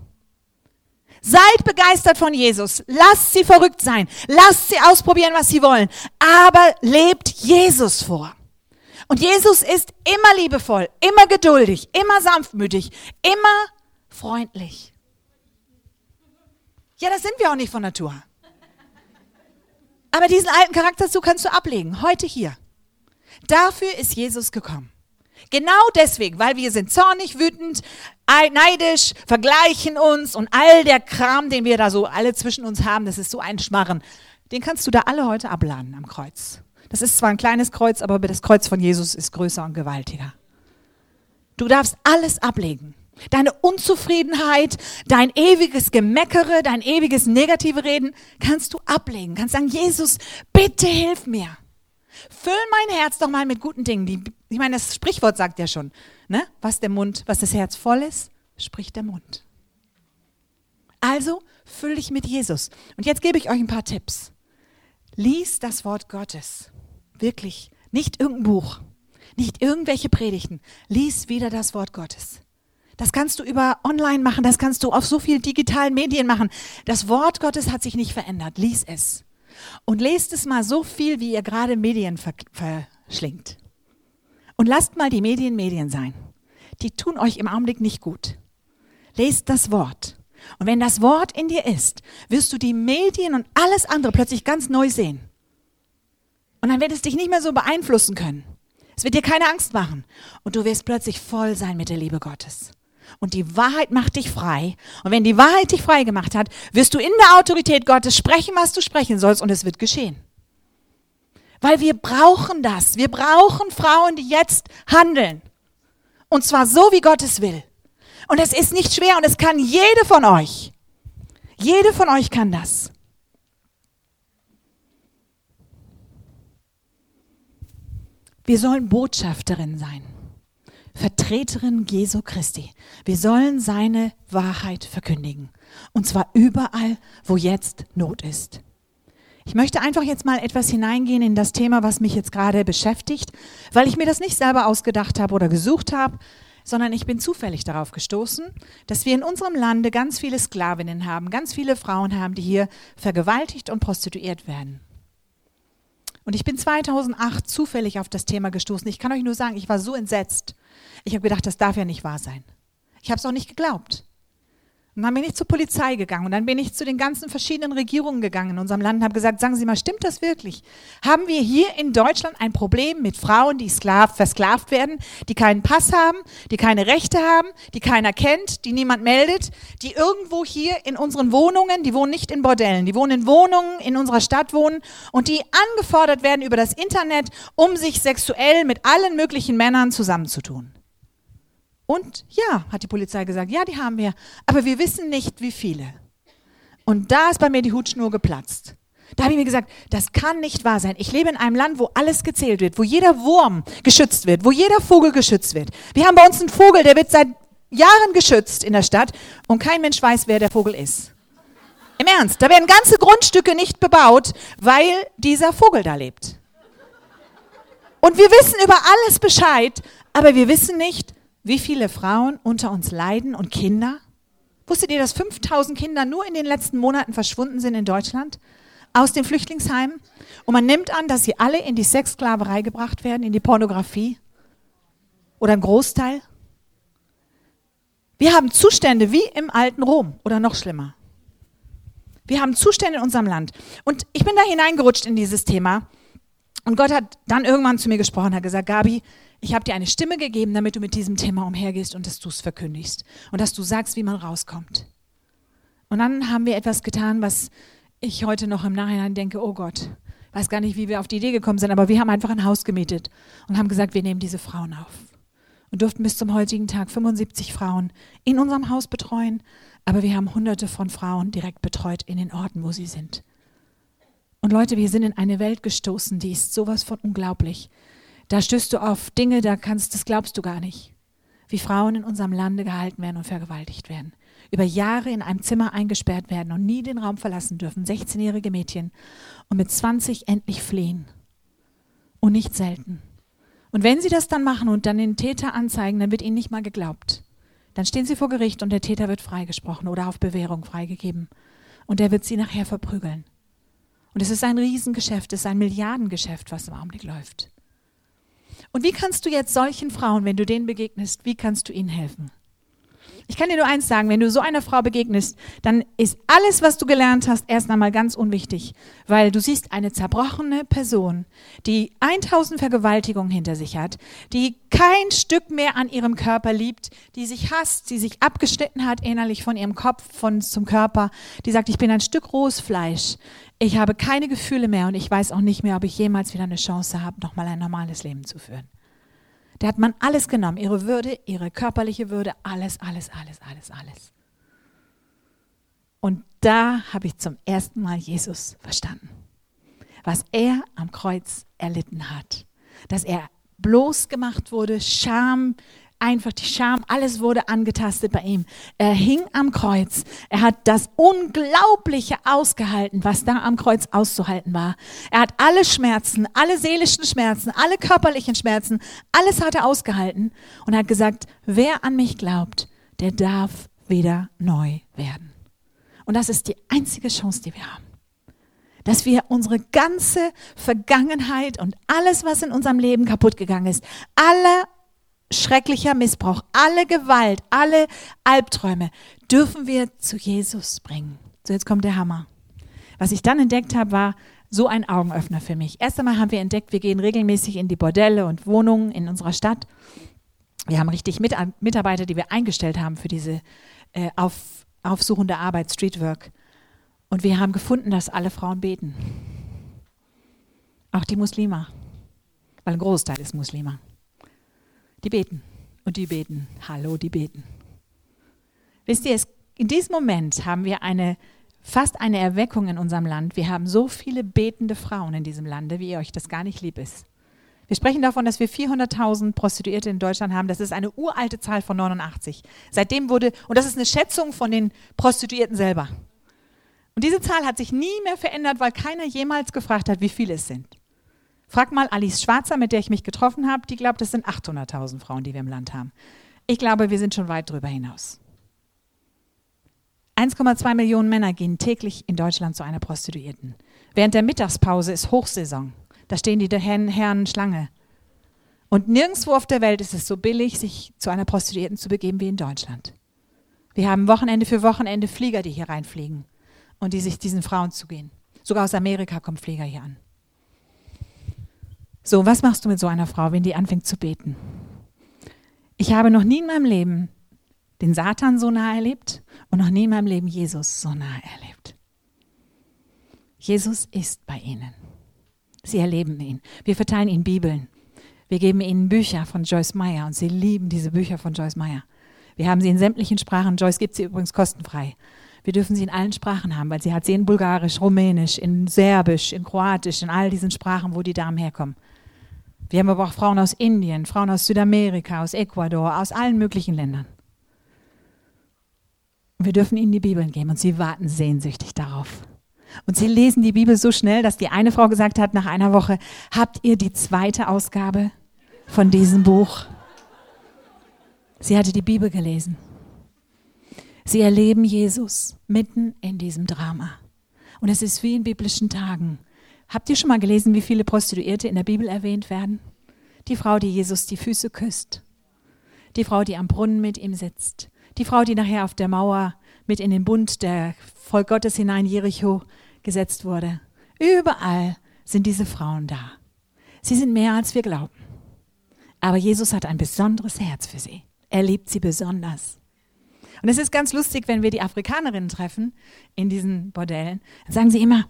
Seid begeistert von Jesus. Lasst sie verrückt sein. Lasst sie ausprobieren, was sie wollen. Aber lebt Jesus vor. Und Jesus ist immer liebevoll, immer geduldig, immer sanftmütig, immer freundlich. Ja, das sind wir auch nicht von Natur. Aber diesen alten Charakterzug kannst du ablegen, heute hier. Dafür ist Jesus gekommen. Genau deswegen, weil wir sind zornig, wütend, neidisch, vergleichen uns und all der Kram, den wir da so alle zwischen uns haben, das ist so ein Schmarren. Den kannst du da alle heute abladen am Kreuz. Das ist zwar ein kleines Kreuz, aber das Kreuz von Jesus ist größer und gewaltiger. Du darfst alles ablegen. Deine Unzufriedenheit, dein ewiges Gemeckere, dein ewiges negative Reden kannst du ablegen. Kannst sagen, Jesus, bitte hilf mir. Füll mein Herz doch mal mit guten Dingen. Die, ich meine, das Sprichwort sagt ja schon, ne? was der Mund, was das Herz voll ist, spricht der Mund. Also füll dich mit Jesus. Und jetzt gebe ich euch ein paar Tipps. Lies das Wort Gottes. Wirklich. Nicht irgendein Buch. Nicht irgendwelche Predigten. Lies wieder das Wort Gottes. Das kannst du über online machen, das kannst du auf so vielen digitalen Medien machen. Das Wort Gottes hat sich nicht verändert. Lies es. Und lest es mal so viel, wie ihr gerade Medien verschlingt. Und lasst mal die Medien Medien sein. Die tun euch im Augenblick nicht gut. Lest das Wort. Und wenn das Wort in dir ist, wirst du die Medien und alles andere plötzlich ganz neu sehen. Und dann wird es dich nicht mehr so beeinflussen können. Es wird dir keine Angst machen. Und du wirst plötzlich voll sein mit der Liebe Gottes und die Wahrheit macht dich frei. Und wenn die Wahrheit dich frei gemacht hat, wirst du in der Autorität Gottes sprechen, was du sprechen sollst und es wird geschehen. Weil wir brauchen das. Wir brauchen Frauen, die jetzt handeln. Und zwar so, wie Gott es will. Und es ist nicht schwer und es kann jede von euch. Jede von euch kann das. Wir sollen Botschafterin sein. Vertreterin Jesu Christi. Wir sollen seine Wahrheit verkündigen. Und zwar überall, wo jetzt Not ist. Ich möchte einfach jetzt mal etwas hineingehen in das Thema, was mich jetzt gerade beschäftigt, weil ich mir das nicht selber ausgedacht habe oder gesucht habe, sondern ich bin zufällig darauf gestoßen, dass wir in unserem Lande ganz viele Sklavinnen haben, ganz viele Frauen haben, die hier vergewaltigt und prostituiert werden. Und ich bin 2008 zufällig auf das Thema gestoßen. Ich kann euch nur sagen, ich war so entsetzt. Ich habe gedacht, das darf ja nicht wahr sein. Ich habe es auch nicht geglaubt. Und dann bin ich zur Polizei gegangen und dann bin ich zu den ganzen verschiedenen Regierungen gegangen in unserem Land und habe gesagt, sagen Sie mal, stimmt das wirklich? Haben wir hier in Deutschland ein Problem mit Frauen, die sklav, versklavt werden, die keinen Pass haben, die keine Rechte haben, die keiner kennt, die niemand meldet, die irgendwo hier in unseren Wohnungen, die wohnen nicht in Bordellen, die wohnen in Wohnungen in unserer Stadt wohnen und die angefordert werden über das Internet, um sich sexuell mit allen möglichen Männern zusammenzutun? Und ja, hat die Polizei gesagt, ja, die haben wir, aber wir wissen nicht, wie viele. Und da ist bei mir die Hutschnur geplatzt. Da habe ich mir gesagt, das kann nicht wahr sein. Ich lebe in einem Land, wo alles gezählt wird, wo jeder Wurm geschützt wird, wo jeder Vogel geschützt wird. Wir haben bei uns einen Vogel, der wird seit Jahren geschützt in der Stadt und kein Mensch weiß, wer der Vogel ist. Im Ernst, da werden ganze Grundstücke nicht bebaut, weil dieser Vogel da lebt. Und wir wissen über alles Bescheid, aber wir wissen nicht, wie viele Frauen unter uns leiden und Kinder? Wusstet ihr, dass 5000 Kinder nur in den letzten Monaten verschwunden sind in Deutschland aus den Flüchtlingsheimen? Und man nimmt an, dass sie alle in die Sexsklaverei gebracht werden, in die Pornografie? Oder ein Großteil? Wir haben Zustände wie im alten Rom oder noch schlimmer. Wir haben Zustände in unserem Land. Und ich bin da hineingerutscht in dieses Thema. Und Gott hat dann irgendwann zu mir gesprochen, hat gesagt, Gabi, ich habe dir eine Stimme gegeben, damit du mit diesem Thema umhergehst und dass du es verkündigst und dass du sagst, wie man rauskommt. Und dann haben wir etwas getan, was ich heute noch im Nachhinein denke, oh Gott, weiß gar nicht, wie wir auf die Idee gekommen sind, aber wir haben einfach ein Haus gemietet und haben gesagt, wir nehmen diese Frauen auf. Und durften bis zum heutigen Tag 75 Frauen in unserem Haus betreuen, aber wir haben hunderte von Frauen direkt betreut in den Orten, wo sie sind. Und Leute, wir sind in eine Welt gestoßen, die ist sowas von unglaublich. Da stößt du auf Dinge, da kannst, das glaubst du gar nicht. Wie Frauen in unserem Lande gehalten werden und vergewaltigt werden. Über Jahre in einem Zimmer eingesperrt werden und nie den Raum verlassen dürfen. 16-jährige Mädchen. Und mit 20 endlich fliehen. Und nicht selten. Und wenn sie das dann machen und dann den Täter anzeigen, dann wird ihnen nicht mal geglaubt. Dann stehen sie vor Gericht und der Täter wird freigesprochen oder auf Bewährung freigegeben. Und er wird sie nachher verprügeln. Und es ist ein Riesengeschäft, es ist ein Milliardengeschäft, was im Augenblick läuft. Und wie kannst du jetzt solchen Frauen, wenn du denen begegnest, wie kannst du ihnen helfen? Ich kann dir nur eins sagen, wenn du so einer Frau begegnest, dann ist alles, was du gelernt hast, erst einmal ganz unwichtig, weil du siehst eine zerbrochene Person, die 1000 Vergewaltigungen hinter sich hat, die kein Stück mehr an ihrem Körper liebt, die sich hasst, die sich abgeschnitten hat innerlich von ihrem Kopf von zum Körper, die sagt, ich bin ein Stück rohes Fleisch, ich habe keine Gefühle mehr und ich weiß auch nicht mehr, ob ich jemals wieder eine Chance habe, nochmal ein normales Leben zu führen. Der hat man alles genommen, ihre Würde, ihre körperliche Würde, alles, alles, alles, alles, alles. Und da habe ich zum ersten Mal Jesus verstanden, was er am Kreuz erlitten hat, dass er bloß gemacht wurde, Scham, einfach die Scham, alles wurde angetastet bei ihm. Er hing am Kreuz. Er hat das Unglaubliche ausgehalten, was da am Kreuz auszuhalten war. Er hat alle Schmerzen, alle seelischen Schmerzen, alle körperlichen Schmerzen, alles hat er ausgehalten und hat gesagt, wer an mich glaubt, der darf wieder neu werden. Und das ist die einzige Chance, die wir haben dass wir unsere ganze Vergangenheit und alles, was in unserem Leben kaputt gegangen ist, alle schrecklicher Missbrauch, alle Gewalt, alle Albträume dürfen wir zu Jesus bringen. So, jetzt kommt der Hammer. Was ich dann entdeckt habe, war so ein Augenöffner für mich. Erst einmal haben wir entdeckt, wir gehen regelmäßig in die Bordelle und Wohnungen in unserer Stadt. Wir haben richtig Mitarbeiter, die wir eingestellt haben für diese äh, auf, aufsuchende Arbeit, Streetwork. Und wir haben gefunden, dass alle Frauen beten. Auch die Muslime. Weil ein Großteil ist Muslime. Die beten und die beten. Hallo, die beten. Wisst ihr, in diesem Moment haben wir eine, fast eine Erweckung in unserem Land. Wir haben so viele betende Frauen in diesem Lande, wie ihr euch das gar nicht lieb ist. Wir sprechen davon, dass wir 400.000 Prostituierte in Deutschland haben. Das ist eine uralte Zahl von 89. Seitdem wurde, und das ist eine Schätzung von den Prostituierten selber. Und diese Zahl hat sich nie mehr verändert, weil keiner jemals gefragt hat, wie viele es sind. Frag mal Alice Schwarzer, mit der ich mich getroffen habe, die glaubt, es sind 800.000 Frauen, die wir im Land haben. Ich glaube, wir sind schon weit darüber hinaus. 1,2 Millionen Männer gehen täglich in Deutschland zu einer Prostituierten. Während der Mittagspause ist Hochsaison. Da stehen die Herren, Herren Schlange. Und nirgendwo auf der Welt ist es so billig, sich zu einer Prostituierten zu begeben wie in Deutschland. Wir haben Wochenende für Wochenende Flieger, die hier reinfliegen und die sich diesen Frauen zugehen. Sogar aus Amerika kommen Flieger hier an. So, was machst du mit so einer Frau, wenn die anfängt zu beten? Ich habe noch nie in meinem Leben den Satan so nah erlebt und noch nie in meinem Leben Jesus so nah erlebt. Jesus ist bei ihnen. Sie erleben ihn. Wir verteilen ihnen Bibeln. Wir geben ihnen Bücher von Joyce Meyer und sie lieben diese Bücher von Joyce Meyer. Wir haben sie in sämtlichen Sprachen. Joyce gibt sie übrigens kostenfrei. Wir dürfen sie in allen Sprachen haben, weil sie hat sie in Bulgarisch, Rumänisch, in Serbisch, in Kroatisch, in all diesen Sprachen, wo die Damen herkommen. Wir haben aber auch Frauen aus Indien, Frauen aus Südamerika, aus Ecuador, aus allen möglichen Ländern. Wir dürfen ihnen die Bibeln geben und sie warten sehnsüchtig darauf. Und sie lesen die Bibel so schnell, dass die eine Frau gesagt hat nach einer Woche, habt ihr die zweite Ausgabe von diesem Buch? Sie hatte die Bibel gelesen. Sie erleben Jesus mitten in diesem Drama. Und es ist wie in biblischen Tagen. Habt ihr schon mal gelesen, wie viele Prostituierte in der Bibel erwähnt werden? Die Frau, die Jesus die Füße küsst. Die Frau, die am Brunnen mit ihm sitzt. Die Frau, die nachher auf der Mauer mit in den Bund der Volk Gottes hinein Jericho gesetzt wurde. Überall sind diese Frauen da. Sie sind mehr, als wir glauben. Aber Jesus hat ein besonderes Herz für sie. Er liebt sie besonders. Und es ist ganz lustig, wenn wir die Afrikanerinnen treffen in diesen Bordellen, dann sagen sie immer,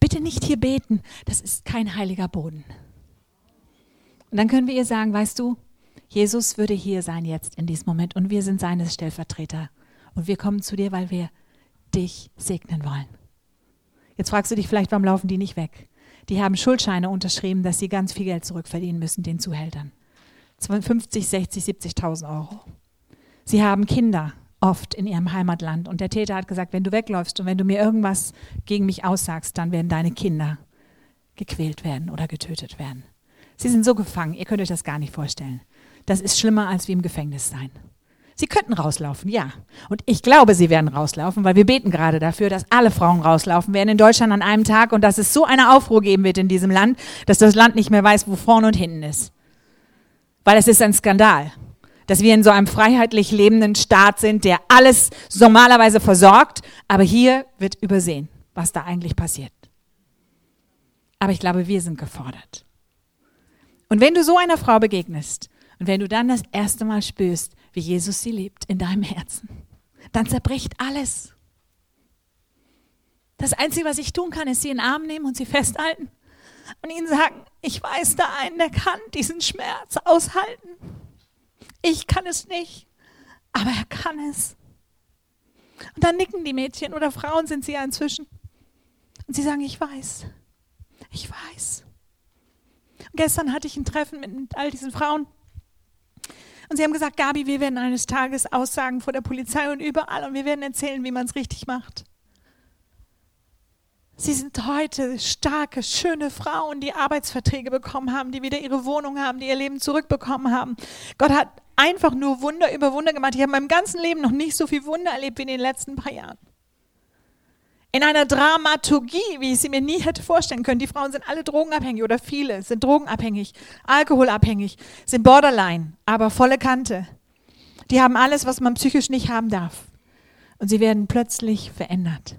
bitte nicht hier beten, das ist kein heiliger Boden. Und dann können wir ihr sagen, weißt du, Jesus würde hier sein jetzt in diesem Moment und wir sind seine Stellvertreter. Und wir kommen zu dir, weil wir dich segnen wollen. Jetzt fragst du dich vielleicht, warum laufen die nicht weg? Die haben Schuldscheine unterschrieben, dass sie ganz viel Geld zurückverdienen müssen, den Zuhältern. 50, 60, 70.000 Euro. Sie haben Kinder oft in ihrem Heimatland und der Täter hat gesagt, wenn du wegläufst und wenn du mir irgendwas gegen mich aussagst, dann werden deine Kinder gequält werden oder getötet werden. Sie sind so gefangen, ihr könnt euch das gar nicht vorstellen. Das ist schlimmer als wie im Gefängnis sein. Sie könnten rauslaufen, ja. Und ich glaube, sie werden rauslaufen, weil wir beten gerade dafür, dass alle Frauen rauslaufen werden in Deutschland an einem Tag und dass es so eine Aufruhr geben wird in diesem Land, dass das Land nicht mehr weiß, wo vorne und hinten ist. Weil es ist ein Skandal, dass wir in so einem freiheitlich lebenden Staat sind, der alles normalerweise versorgt, aber hier wird übersehen, was da eigentlich passiert. Aber ich glaube, wir sind gefordert. Und wenn du so einer Frau begegnest und wenn du dann das erste Mal spürst, wie Jesus sie liebt in deinem Herzen, dann zerbricht alles. Das Einzige, was ich tun kann, ist sie in den Arm nehmen und sie festhalten und ihnen sagen, ich weiß da einen, der kann diesen Schmerz aushalten. Ich kann es nicht, aber er kann es. Und dann nicken die Mädchen oder Frauen sind sie ja inzwischen. Und sie sagen, ich weiß, ich weiß. Und gestern hatte ich ein Treffen mit all diesen Frauen und sie haben gesagt, Gabi, wir werden eines Tages aussagen vor der Polizei und überall und wir werden erzählen, wie man es richtig macht. Sie sind heute starke, schöne Frauen, die Arbeitsverträge bekommen haben, die wieder ihre Wohnung haben, die ihr Leben zurückbekommen haben. Gott hat einfach nur Wunder über Wunder gemacht. Ich habe in meinem ganzen Leben noch nicht so viel Wunder erlebt wie in den letzten paar Jahren in einer Dramaturgie, wie ich sie mir nie hätte vorstellen können. Die Frauen sind alle drogenabhängig oder viele sind drogenabhängig, alkoholabhängig, sind borderline, aber volle Kante. Die haben alles, was man psychisch nicht haben darf. Und sie werden plötzlich verändert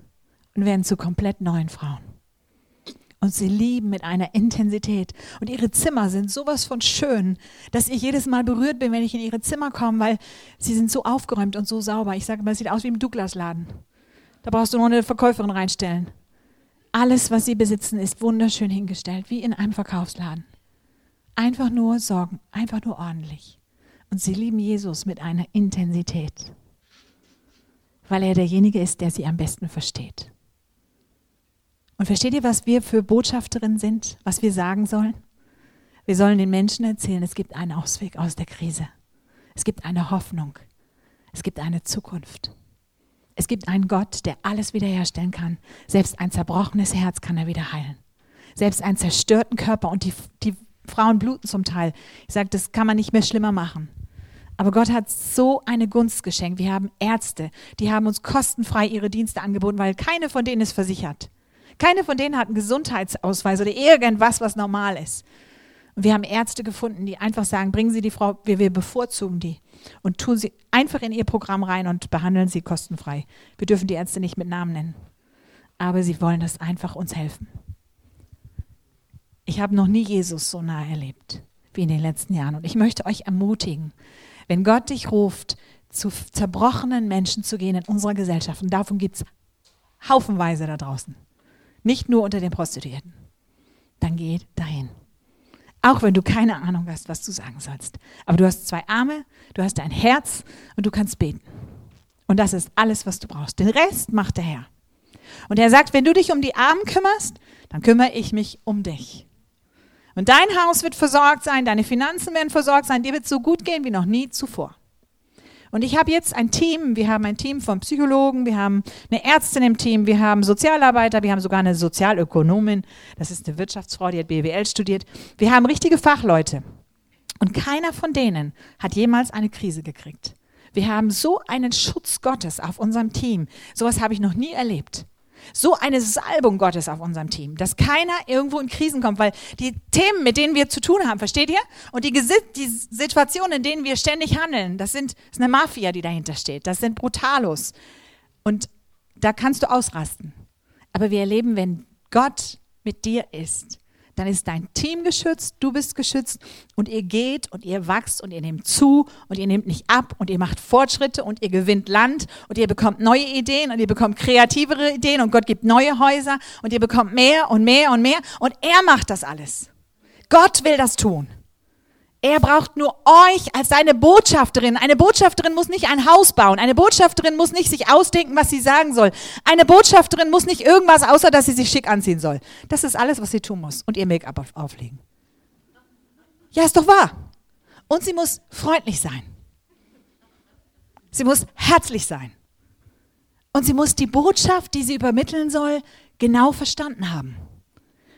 und werden zu komplett neuen Frauen. Und sie lieben mit einer Intensität. Und ihre Zimmer sind sowas von schön, dass ich jedes Mal berührt bin, wenn ich in ihre Zimmer komme, weil sie sind so aufgeräumt und so sauber. Ich sage mal, es sieht aus wie im Douglas-Laden. Da brauchst du nur eine Verkäuferin reinstellen. Alles, was sie besitzen, ist wunderschön hingestellt, wie in einem Verkaufsladen. Einfach nur sorgen, einfach nur ordentlich. Und sie lieben Jesus mit einer Intensität, weil er derjenige ist, der sie am besten versteht. Und versteht ihr, was wir für Botschafterinnen sind, was wir sagen sollen? Wir sollen den Menschen erzählen, es gibt einen Ausweg aus der Krise. Es gibt eine Hoffnung. Es gibt eine Zukunft. Es gibt einen Gott, der alles wiederherstellen kann. Selbst ein zerbrochenes Herz kann er wieder heilen. Selbst einen zerstörten Körper und die, die Frauen bluten zum Teil. Ich sage, das kann man nicht mehr schlimmer machen. Aber Gott hat so eine Gunst geschenkt. Wir haben Ärzte, die haben uns kostenfrei ihre Dienste angeboten, weil keine von denen ist versichert. Keine von denen hat einen Gesundheitsausweis oder irgendwas, was normal ist. Und wir haben Ärzte gefunden, die einfach sagen, bringen Sie die Frau, wir, wir bevorzugen die und tun sie einfach in ihr Programm rein und behandeln sie kostenfrei. Wir dürfen die Ärzte nicht mit Namen nennen, aber sie wollen das einfach uns helfen. Ich habe noch nie Jesus so nah erlebt wie in den letzten Jahren und ich möchte euch ermutigen, wenn Gott dich ruft, zu zerbrochenen Menschen zu gehen in unserer Gesellschaft, und davon gibt es haufenweise da draußen, nicht nur unter den Prostituierten, dann geht dahin. Auch wenn du keine Ahnung hast, was du sagen sollst. Aber du hast zwei Arme, du hast ein Herz und du kannst beten. Und das ist alles, was du brauchst. Den Rest macht der Herr. Und er sagt, wenn du dich um die Armen kümmerst, dann kümmere ich mich um dich. Und dein Haus wird versorgt sein, deine Finanzen werden versorgt sein, dir wird so gut gehen wie noch nie zuvor. Und ich habe jetzt ein Team, wir haben ein Team von Psychologen, wir haben eine Ärztin im Team, wir haben Sozialarbeiter, wir haben sogar eine Sozialökonomin, das ist eine Wirtschaftsfrau, die hat BWL studiert. Wir haben richtige Fachleute. Und keiner von denen hat jemals eine Krise gekriegt. Wir haben so einen Schutz Gottes auf unserem Team. Sowas habe ich noch nie erlebt so eine Salbung Gottes auf unserem Team, dass keiner irgendwo in Krisen kommt, weil die Themen, mit denen wir zu tun haben, versteht ihr? Und die, die Situationen, in denen wir ständig handeln, das, sind, das ist eine Mafia, die dahinter steht. Das sind Brutalos. Und da kannst du ausrasten. Aber wir erleben, wenn Gott mit dir ist, dann ist dein Team geschützt, du bist geschützt und ihr geht und ihr wachst und ihr nehmt zu und ihr nehmt nicht ab und ihr macht Fortschritte und ihr gewinnt Land und ihr bekommt neue Ideen und ihr bekommt kreativere Ideen und Gott gibt neue Häuser und ihr bekommt mehr und mehr und mehr und er macht das alles. Gott will das tun. Er braucht nur euch als seine Botschafterin. Eine Botschafterin muss nicht ein Haus bauen. Eine Botschafterin muss nicht sich ausdenken, was sie sagen soll. Eine Botschafterin muss nicht irgendwas, außer dass sie sich schick anziehen soll. Das ist alles, was sie tun muss. Und ihr Make-up auflegen. Ja, ist doch wahr. Und sie muss freundlich sein. Sie muss herzlich sein. Und sie muss die Botschaft, die sie übermitteln soll, genau verstanden haben.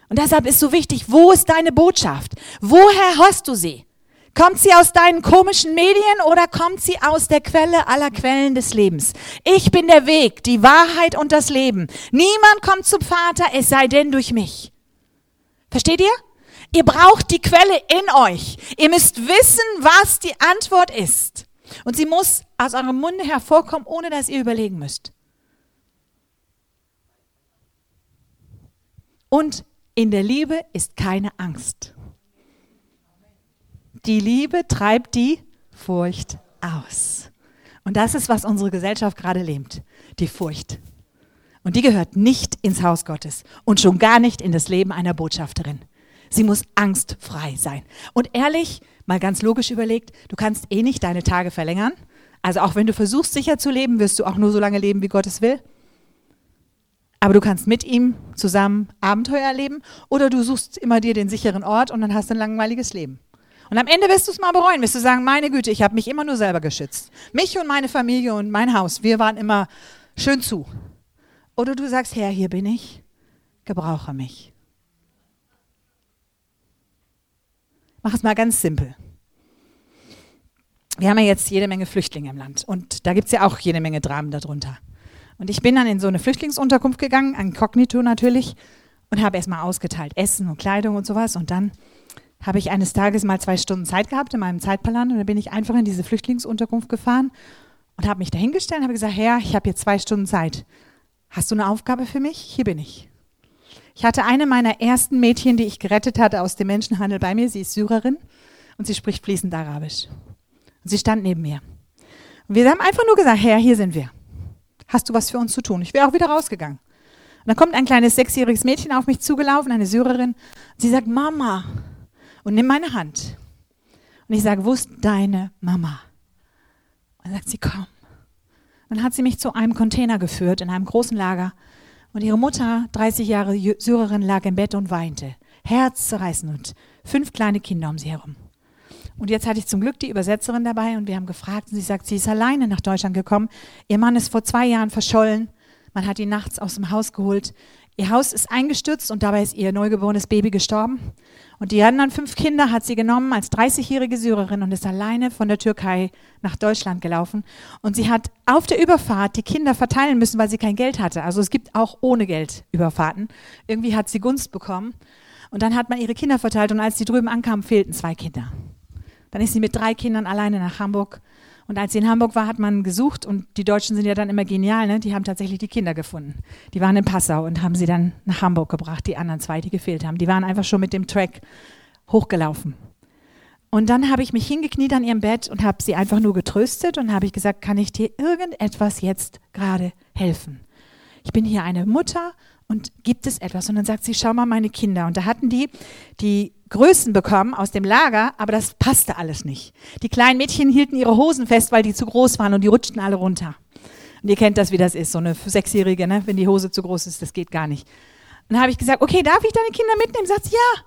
Und deshalb ist so wichtig, wo ist deine Botschaft? Woher hörst du sie? Kommt sie aus deinen komischen Medien oder kommt sie aus der Quelle aller Quellen des Lebens? Ich bin der Weg, die Wahrheit und das Leben. Niemand kommt zum Vater, es sei denn durch mich. Versteht ihr? Ihr braucht die Quelle in euch. Ihr müsst wissen, was die Antwort ist. Und sie muss aus eurem Munde hervorkommen, ohne dass ihr überlegen müsst. Und in der Liebe ist keine Angst. Die Liebe treibt die Furcht aus. Und das ist, was unsere Gesellschaft gerade lebt, die Furcht. Und die gehört nicht ins Haus Gottes und schon gar nicht in das Leben einer Botschafterin. Sie muss angstfrei sein. Und ehrlich, mal ganz logisch überlegt, du kannst eh nicht deine Tage verlängern. Also auch wenn du versuchst, sicher zu leben, wirst du auch nur so lange leben, wie Gott es will. Aber du kannst mit ihm zusammen Abenteuer erleben oder du suchst immer dir den sicheren Ort und dann hast du ein langweiliges Leben. Und am Ende wirst du es mal bereuen, wirst du sagen, meine Güte, ich habe mich immer nur selber geschützt. Mich und meine Familie und mein Haus, wir waren immer schön zu. Oder du sagst, Herr, hier bin ich, gebrauche mich. Mach es mal ganz simpel. Wir haben ja jetzt jede Menge Flüchtlinge im Land und da gibt es ja auch jede Menge Dramen darunter. Und ich bin dann in so eine Flüchtlingsunterkunft gegangen, an Kognito natürlich, und habe erstmal ausgeteilt, Essen und Kleidung und sowas. Und dann habe ich eines Tages mal zwei Stunden Zeit gehabt in meinem Zeitplan und dann bin ich einfach in diese Flüchtlingsunterkunft gefahren und habe mich dahingestellt und habe gesagt, Herr, ich habe jetzt zwei Stunden Zeit. Hast du eine Aufgabe für mich? Hier bin ich. Ich hatte eine meiner ersten Mädchen, die ich gerettet hatte aus dem Menschenhandel bei mir. Sie ist Syrerin und sie spricht fließend Arabisch. Und sie stand neben mir. Und wir haben einfach nur gesagt, Herr, hier sind wir. Hast du was für uns zu tun? Ich wäre auch wieder rausgegangen. Und dann kommt ein kleines sechsjähriges Mädchen auf mich zugelaufen, eine Syrerin. Und sie sagt, Mama, und nimm meine Hand. Und ich sage, wo ist deine Mama? Und dann sagt sie, komm. Dann hat sie mich zu einem Container geführt in einem großen Lager. Und ihre Mutter, 30 Jahre Syrerin, lag im Bett und weinte. Herzzerreißend. Und fünf kleine Kinder um sie herum. Und jetzt hatte ich zum Glück die Übersetzerin dabei und wir haben gefragt und sie sagt, sie ist alleine nach Deutschland gekommen. Ihr Mann ist vor zwei Jahren verschollen. Man hat ihn nachts aus dem Haus geholt. Ihr Haus ist eingestürzt und dabei ist ihr neugeborenes Baby gestorben. Und die anderen fünf Kinder hat sie genommen als 30-jährige Syrerin und ist alleine von der Türkei nach Deutschland gelaufen. Und sie hat auf der Überfahrt die Kinder verteilen müssen, weil sie kein Geld hatte. Also es gibt auch ohne Geld Überfahrten. Irgendwie hat sie Gunst bekommen. Und dann hat man ihre Kinder verteilt und als sie drüben ankamen, fehlten zwei Kinder. Dann ist sie mit drei Kindern alleine nach Hamburg. Und als sie in Hamburg war, hat man gesucht und die Deutschen sind ja dann immer genial, ne? die haben tatsächlich die Kinder gefunden. Die waren in Passau und haben sie dann nach Hamburg gebracht, die anderen zwei, die gefehlt haben. Die waren einfach schon mit dem Track hochgelaufen. Und dann habe ich mich hingekniet an ihrem Bett und habe sie einfach nur getröstet und habe ich gesagt, kann ich dir irgendetwas jetzt gerade helfen? Ich bin hier eine Mutter und gibt es etwas? Und dann sagt sie, schau mal meine Kinder. Und da hatten die die Größen bekommen aus dem Lager, aber das passte alles nicht. Die kleinen Mädchen hielten ihre Hosen fest, weil die zu groß waren und die rutschten alle runter. Und ihr kennt das, wie das ist, so eine Sechsjährige, ne? wenn die Hose zu groß ist, das geht gar nicht. Und dann habe ich gesagt, okay, darf ich deine Kinder mitnehmen? Sagt sie, ja.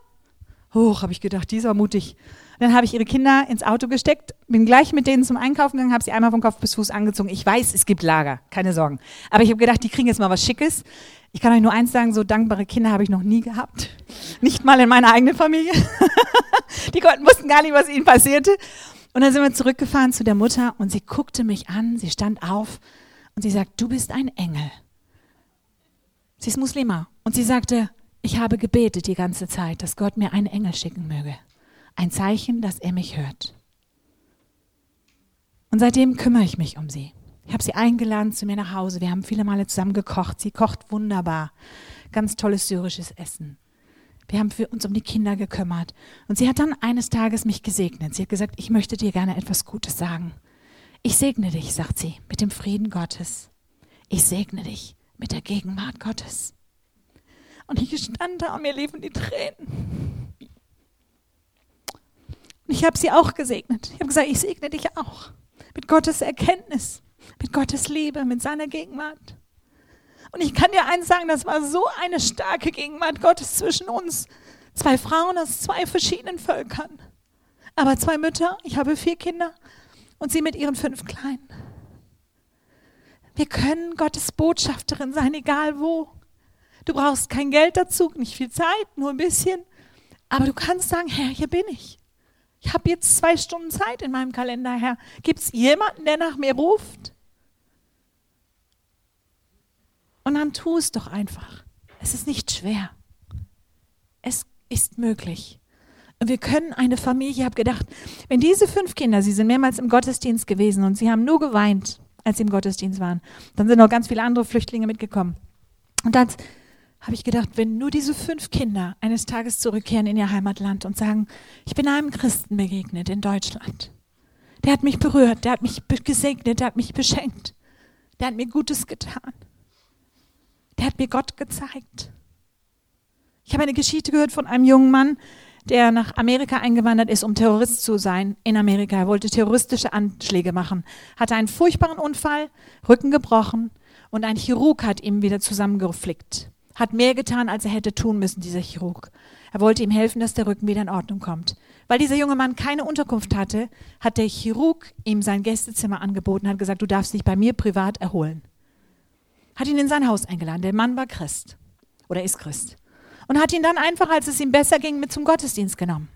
Hoch, habe ich gedacht, die ist auch mutig. Dann habe ich ihre Kinder ins Auto gesteckt, bin gleich mit denen zum Einkaufen gegangen, habe sie einmal von Kopf bis Fuß angezogen. Ich weiß, es gibt Lager, keine Sorgen. Aber ich habe gedacht, die kriegen jetzt mal was Schickes. Ich kann euch nur eins sagen, so dankbare Kinder habe ich noch nie gehabt. Nicht mal in meiner eigenen Familie. Die konnten, wussten gar nicht, was ihnen passierte. Und dann sind wir zurückgefahren zu der Mutter und sie guckte mich an, sie stand auf und sie sagt, du bist ein Engel. Sie ist Muslima. Und sie sagte, ich habe gebetet die ganze Zeit, dass Gott mir einen Engel schicken möge. Ein Zeichen, dass er mich hört. Und seitdem kümmere ich mich um sie. Ich habe sie eingeladen zu mir nach Hause. Wir haben viele Male zusammen gekocht. Sie kocht wunderbar. Ganz tolles syrisches Essen. Wir haben für uns um die Kinder gekümmert. Und sie hat dann eines Tages mich gesegnet. Sie hat gesagt, ich möchte dir gerne etwas Gutes sagen. Ich segne dich, sagt sie, mit dem Frieden Gottes. Ich segne dich mit der Gegenwart Gottes. Und ich stand da und mir liefen die Tränen. Und ich habe sie auch gesegnet. Ich habe gesagt, ich segne dich auch mit Gottes Erkenntnis mit Gottes Liebe, mit seiner Gegenwart. Und ich kann dir eins sagen, das war so eine starke Gegenwart Gottes zwischen uns. Zwei Frauen aus zwei verschiedenen Völkern. Aber zwei Mütter, ich habe vier Kinder und sie mit ihren fünf Kleinen. Wir können Gottes Botschafterin sein, egal wo. Du brauchst kein Geld dazu, nicht viel Zeit, nur ein bisschen. Aber du kannst sagen, Herr, hier bin ich. Ich habe jetzt zwei Stunden Zeit in meinem Kalender, Herr. Gibt es jemanden, der nach mir ruft? Und dann tu es doch einfach. Es ist nicht schwer. Es ist möglich. Und wir können eine Familie, ich habe gedacht, wenn diese fünf Kinder, sie sind mehrmals im Gottesdienst gewesen und sie haben nur geweint, als sie im Gottesdienst waren, dann sind noch ganz viele andere Flüchtlinge mitgekommen. Und dann habe ich gedacht, wenn nur diese fünf Kinder eines Tages zurückkehren in ihr Heimatland und sagen, ich bin einem Christen begegnet in Deutschland. Der hat mich berührt, der hat mich gesegnet, der hat mich beschenkt, der hat mir Gutes getan. Der hat mir Gott gezeigt. Ich habe eine Geschichte gehört von einem jungen Mann, der nach Amerika eingewandert ist, um Terrorist zu sein in Amerika. Er wollte terroristische Anschläge machen, hatte einen furchtbaren Unfall, Rücken gebrochen und ein Chirurg hat ihm wieder zusammengeflickt. Hat mehr getan, als er hätte tun müssen, dieser Chirurg. Er wollte ihm helfen, dass der Rücken wieder in Ordnung kommt. Weil dieser junge Mann keine Unterkunft hatte, hat der Chirurg ihm sein Gästezimmer angeboten, hat gesagt, du darfst dich bei mir privat erholen hat ihn in sein Haus eingeladen. Der Mann war Christ oder ist Christ. Und hat ihn dann einfach, als es ihm besser ging, mit zum Gottesdienst genommen.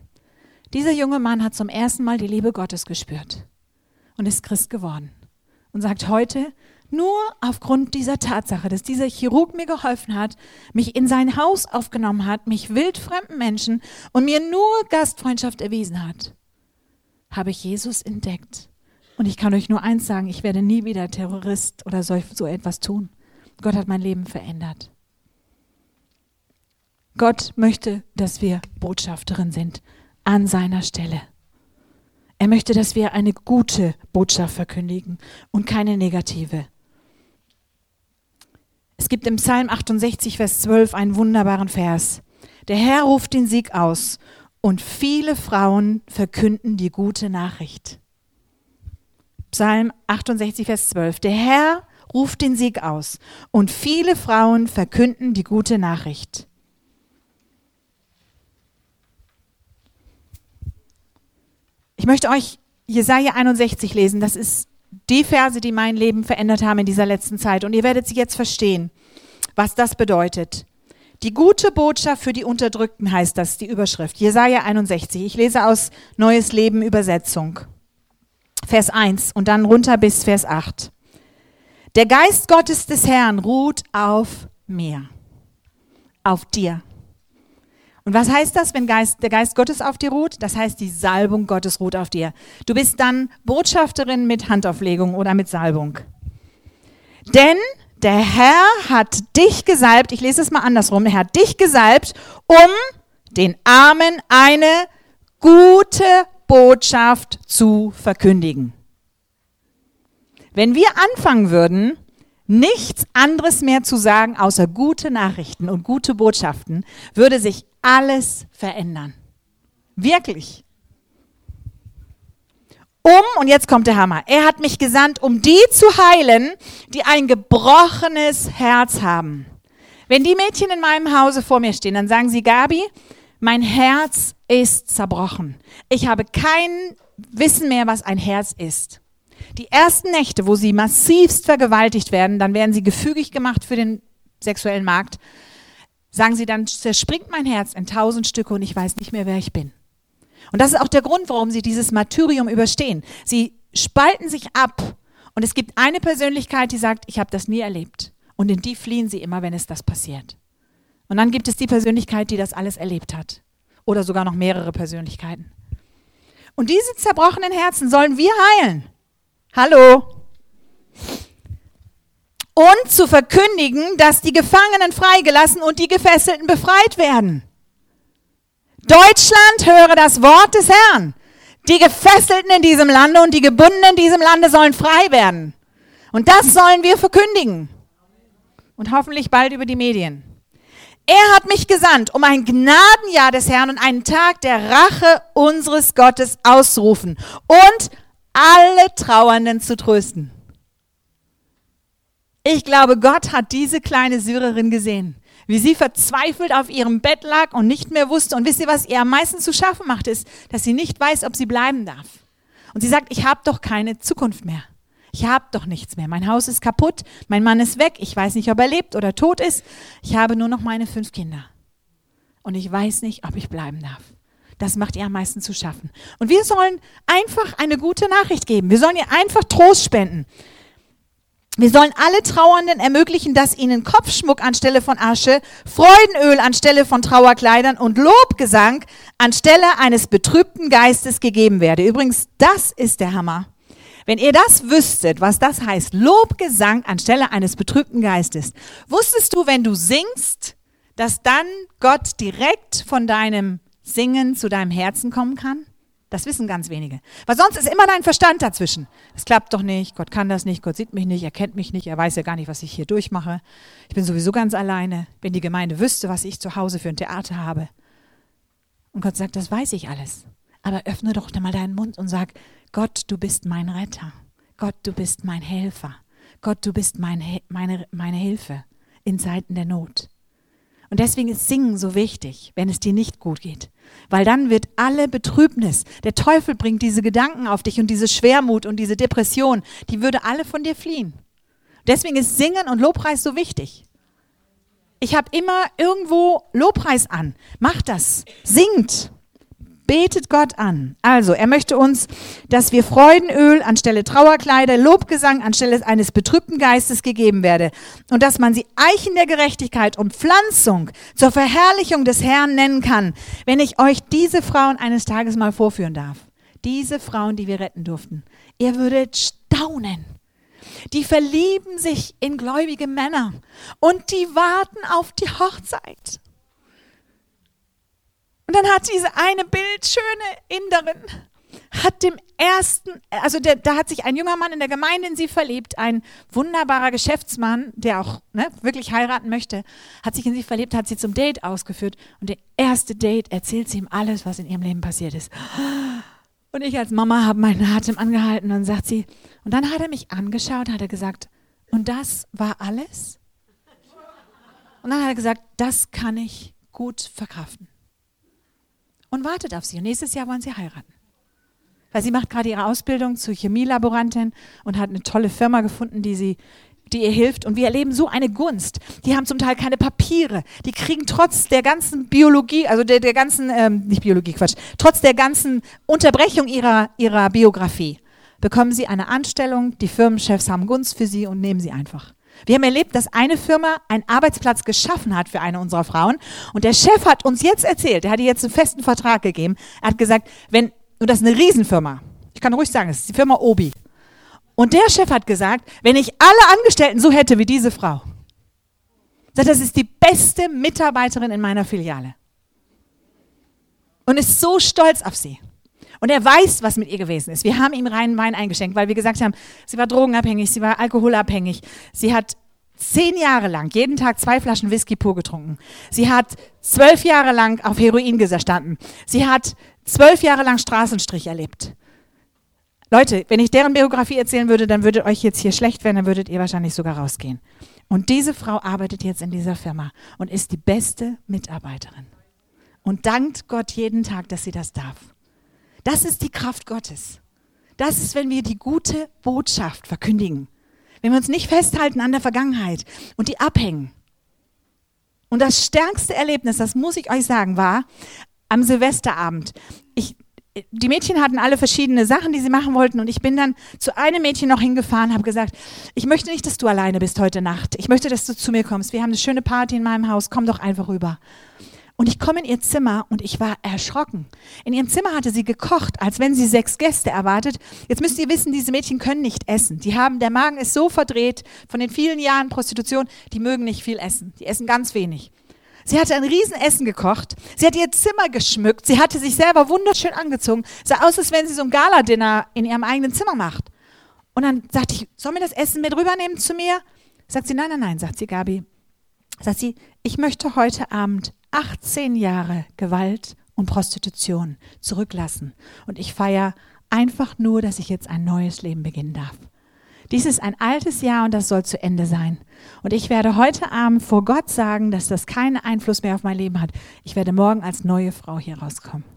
Dieser junge Mann hat zum ersten Mal die Liebe Gottes gespürt und ist Christ geworden. Und sagt heute, nur aufgrund dieser Tatsache, dass dieser Chirurg mir geholfen hat, mich in sein Haus aufgenommen hat, mich wildfremden Menschen und mir nur Gastfreundschaft erwiesen hat, habe ich Jesus entdeckt. Und ich kann euch nur eins sagen, ich werde nie wieder Terrorist oder so, so etwas tun. Gott hat mein Leben verändert. Gott möchte, dass wir Botschafterin sind an seiner Stelle. Er möchte, dass wir eine gute Botschaft verkündigen und keine negative. Es gibt im Psalm 68, Vers 12 einen wunderbaren Vers. Der Herr ruft den Sieg aus und viele Frauen verkünden die gute Nachricht. Psalm 68, Vers 12. Der Herr ruft den Sieg aus und viele Frauen verkünden die gute Nachricht. Ich möchte euch Jesaja 61 lesen. Das ist die Verse, die mein Leben verändert haben in dieser letzten Zeit. Und ihr werdet sie jetzt verstehen, was das bedeutet. Die gute Botschaft für die Unterdrückten heißt das, die Überschrift. Jesaja 61. Ich lese aus Neues Leben Übersetzung. Vers 1 und dann runter bis Vers 8. Der Geist Gottes des Herrn ruht auf mir, auf dir. Und was heißt das, wenn Geist, der Geist Gottes auf dir ruht? Das heißt, die Salbung Gottes ruht auf dir. Du bist dann Botschafterin mit Handauflegung oder mit Salbung. Denn der Herr hat dich gesalbt, ich lese es mal andersrum, er hat dich gesalbt, um den Armen eine gute Botschaft zu verkündigen. Wenn wir anfangen würden, nichts anderes mehr zu sagen außer gute Nachrichten und gute Botschaften, würde sich alles verändern. Wirklich. Um, und jetzt kommt der Hammer, er hat mich gesandt, um die zu heilen, die ein gebrochenes Herz haben. Wenn die Mädchen in meinem Hause vor mir stehen, dann sagen sie, Gabi, mein Herz ist zerbrochen. Ich habe kein Wissen mehr, was ein Herz ist. Die ersten Nächte, wo sie massivst vergewaltigt werden, dann werden sie gefügig gemacht für den sexuellen Markt, sagen sie, dann zerspringt mein Herz in tausend Stücke und ich weiß nicht mehr, wer ich bin. Und das ist auch der Grund, warum sie dieses Martyrium überstehen. Sie spalten sich ab und es gibt eine Persönlichkeit, die sagt, ich habe das nie erlebt. Und in die fliehen sie immer, wenn es das passiert. Und dann gibt es die Persönlichkeit, die das alles erlebt hat. Oder sogar noch mehrere Persönlichkeiten. Und diese zerbrochenen Herzen sollen wir heilen. Hallo. Und zu verkündigen, dass die Gefangenen freigelassen und die Gefesselten befreit werden. Deutschland höre das Wort des Herrn. Die Gefesselten in diesem Lande und die Gebundenen in diesem Lande sollen frei werden. Und das sollen wir verkündigen. Und hoffentlich bald über die Medien. Er hat mich gesandt, um ein Gnadenjahr des Herrn und einen Tag der Rache unseres Gottes auszurufen und alle Trauernden zu trösten. Ich glaube, Gott hat diese kleine Syrerin gesehen, wie sie verzweifelt auf ihrem Bett lag und nicht mehr wusste. Und wisst ihr, was ihr am meisten zu schaffen macht, ist, dass sie nicht weiß, ob sie bleiben darf. Und sie sagt, ich habe doch keine Zukunft mehr. Ich habe doch nichts mehr. Mein Haus ist kaputt, mein Mann ist weg, ich weiß nicht, ob er lebt oder tot ist. Ich habe nur noch meine fünf Kinder. Und ich weiß nicht, ob ich bleiben darf. Das macht ihr am meisten zu schaffen. Und wir sollen einfach eine gute Nachricht geben. Wir sollen ihr einfach Trost spenden. Wir sollen alle Trauernden ermöglichen, dass ihnen Kopfschmuck anstelle von Asche, Freudenöl anstelle von Trauerkleidern und Lobgesang anstelle eines betrübten Geistes gegeben werde. Übrigens, das ist der Hammer. Wenn ihr das wüsstet, was das heißt, Lobgesang anstelle eines betrübten Geistes, wusstest du, wenn du singst, dass dann Gott direkt von deinem Singen zu deinem Herzen kommen kann? Das wissen ganz wenige. Weil sonst ist immer dein Verstand dazwischen. Es klappt doch nicht, Gott kann das nicht, Gott sieht mich nicht, er kennt mich nicht, er weiß ja gar nicht, was ich hier durchmache. Ich bin sowieso ganz alleine. Wenn die Gemeinde wüsste, was ich zu Hause für ein Theater habe. Und Gott sagt, das weiß ich alles. Aber öffne doch mal deinen Mund und sag, Gott, du bist mein Retter. Gott, du bist mein Helfer. Gott, du bist mein, meine, meine Hilfe in Zeiten der Not. Und deswegen ist Singen so wichtig, wenn es dir nicht gut geht. Weil dann wird alle Betrübnis, der Teufel bringt diese Gedanken auf dich und diese Schwermut und diese Depression, die würde alle von dir fliehen. Deswegen ist Singen und Lobpreis so wichtig. Ich habe immer irgendwo Lobpreis an. Macht das. Singt. Betet Gott an. Also, er möchte uns, dass wir Freudenöl anstelle Trauerkleider, Lobgesang anstelle eines betrübten Geistes gegeben werde und dass man sie Eichen der Gerechtigkeit und Pflanzung zur Verherrlichung des Herrn nennen kann, wenn ich euch diese Frauen eines Tages mal vorführen darf. Diese Frauen, die wir retten durften. Ihr würdet staunen. Die verlieben sich in gläubige Männer und die warten auf die Hochzeit. Und dann hat diese eine bildschöne Inderin, hat dem ersten, also der, da hat sich ein junger Mann in der Gemeinde in sie verliebt, ein wunderbarer Geschäftsmann, der auch ne, wirklich heiraten möchte, hat sich in sie verliebt, hat sie zum Date ausgeführt und der erste Date erzählt sie ihm alles, was in ihrem Leben passiert ist. Und ich als Mama habe meinen Atem angehalten und sagt sie, und dann hat er mich angeschaut, hat er gesagt, und das war alles? Und dann hat er gesagt, das kann ich gut verkraften und wartet auf sie. Und nächstes Jahr wollen sie heiraten. weil sie macht gerade ihre Ausbildung zur Chemielaborantin und hat eine tolle Firma gefunden, die sie die ihr hilft. Und wir erleben so eine Gunst. Die haben zum Teil keine Papiere. Die kriegen trotz der ganzen Biologie, also der, der ganzen, ähm, nicht Biologie, Quatsch, trotz der ganzen Unterbrechung ihrer, ihrer Biografie, bekommen sie eine Anstellung. Die Firmenchefs haben Gunst für sie und nehmen sie einfach. Wir haben erlebt, dass eine Firma einen Arbeitsplatz geschaffen hat für eine unserer Frauen. Und der Chef hat uns jetzt erzählt, der hat ihr jetzt einen festen Vertrag gegeben. Er hat gesagt, wenn, und das ist eine Riesenfirma. Ich kann ruhig sagen, es ist die Firma Obi. Und der Chef hat gesagt, wenn ich alle Angestellten so hätte wie diese Frau, sagt, das ist die beste Mitarbeiterin in meiner Filiale. Und ist so stolz auf sie. Und er weiß, was mit ihr gewesen ist. Wir haben ihm reinen Wein eingeschenkt, weil wir gesagt haben, sie war drogenabhängig, sie war alkoholabhängig. Sie hat zehn Jahre lang jeden Tag zwei Flaschen Whisky pur getrunken. Sie hat zwölf Jahre lang auf Heroin gestanden. Sie hat zwölf Jahre lang Straßenstrich erlebt. Leute, wenn ich deren Biografie erzählen würde, dann würde euch jetzt hier schlecht werden, dann würdet ihr wahrscheinlich sogar rausgehen. Und diese Frau arbeitet jetzt in dieser Firma und ist die beste Mitarbeiterin. Und dankt Gott jeden Tag, dass sie das darf. Das ist die Kraft Gottes. Das ist, wenn wir die gute Botschaft verkündigen. Wenn wir uns nicht festhalten an der Vergangenheit und die abhängen. Und das stärkste Erlebnis, das muss ich euch sagen, war am Silvesterabend. Ich, die Mädchen hatten alle verschiedene Sachen, die sie machen wollten. Und ich bin dann zu einem Mädchen noch hingefahren, habe gesagt, ich möchte nicht, dass du alleine bist heute Nacht. Ich möchte, dass du zu mir kommst. Wir haben eine schöne Party in meinem Haus. Komm doch einfach rüber. Und ich komme in ihr Zimmer und ich war erschrocken. In ihrem Zimmer hatte sie gekocht, als wenn sie sechs Gäste erwartet. Jetzt müsst ihr wissen, diese Mädchen können nicht essen. Die haben, der Magen ist so verdreht von den vielen Jahren Prostitution, die mögen nicht viel essen. Die essen ganz wenig. Sie hatte ein Riesenessen gekocht. Sie hat ihr Zimmer geschmückt. Sie hatte sich selber wunderschön angezogen. Sah aus, als wenn sie so ein Gala-Dinner in ihrem eigenen Zimmer macht. Und dann sagte ich, soll mir das Essen mit rübernehmen zu mir? Sagt sie, nein, nein, nein, sagt sie, Gabi. Sagt sie, ich möchte heute Abend 18 Jahre Gewalt und Prostitution zurücklassen. Und ich feiere einfach nur, dass ich jetzt ein neues Leben beginnen darf. Dies ist ein altes Jahr und das soll zu Ende sein. Und ich werde heute Abend vor Gott sagen, dass das keinen Einfluss mehr auf mein Leben hat. Ich werde morgen als neue Frau hier rauskommen.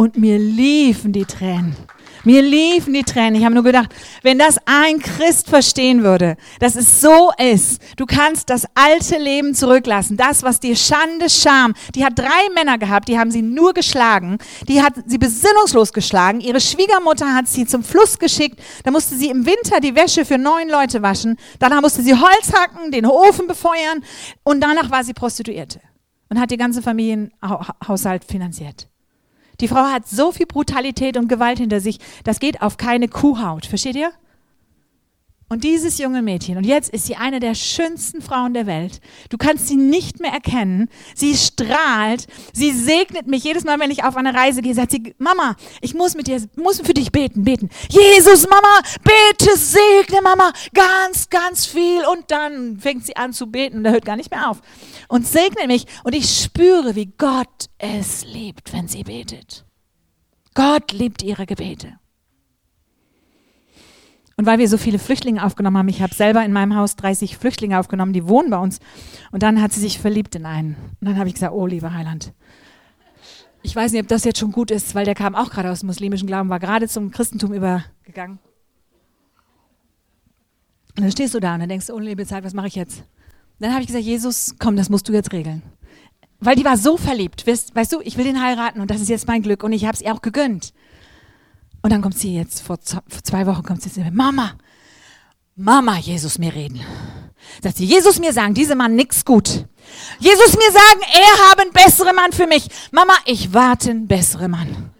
Und mir liefen die Tränen. Mir liefen die Tränen. Ich habe nur gedacht, wenn das ein Christ verstehen würde, dass es so ist, du kannst das alte Leben zurücklassen, das, was dir Schande, Scham, die hat drei Männer gehabt, die haben sie nur geschlagen, die hat sie besinnungslos geschlagen, ihre Schwiegermutter hat sie zum Fluss geschickt, da musste sie im Winter die Wäsche für neun Leute waschen, danach musste sie Holz hacken, den Ofen befeuern und danach war sie Prostituierte und hat die ganze Familienhaushalt finanziert. Die Frau hat so viel Brutalität und Gewalt hinter sich, das geht auf keine Kuhhaut. Versteht ihr? Und dieses junge Mädchen, und jetzt ist sie eine der schönsten Frauen der Welt. Du kannst sie nicht mehr erkennen. Sie strahlt. Sie segnet mich jedes Mal, wenn ich auf eine Reise gehe. Sagt sie, Mama, ich muss mit dir, muss für dich beten, beten. Jesus, Mama, bete, segne Mama, ganz, ganz viel. Und dann fängt sie an zu beten und hört gar nicht mehr auf. Und segnet mich. Und ich spüre, wie Gott es liebt, wenn sie betet. Gott liebt ihre Gebete. Und weil wir so viele Flüchtlinge aufgenommen haben, ich habe selber in meinem Haus 30 Flüchtlinge aufgenommen, die wohnen bei uns. Und dann hat sie sich verliebt in einen. Und dann habe ich gesagt, oh, lieber Heiland, ich weiß nicht, ob das jetzt schon gut ist, weil der kam auch gerade aus dem muslimischen Glauben, war gerade zum Christentum übergegangen. Und dann stehst du da und dann denkst du, oh, liebe Zeit, was mache ich jetzt? Dann habe ich gesagt, Jesus, komm, das musst du jetzt regeln. Weil die war so verliebt, weißt, weißt du, ich will den heiraten und das ist jetzt mein Glück und ich habe es ihr auch gegönnt. Und dann kommt sie jetzt, vor zwei Wochen kommt sie mir, Mama, Mama, Jesus mir reden. Sagt sie, Jesus mir sagen, diese Mann nix gut. Jesus mir sagen, er habe einen besseren Mann für mich. Mama, ich warte einen besseren Mann.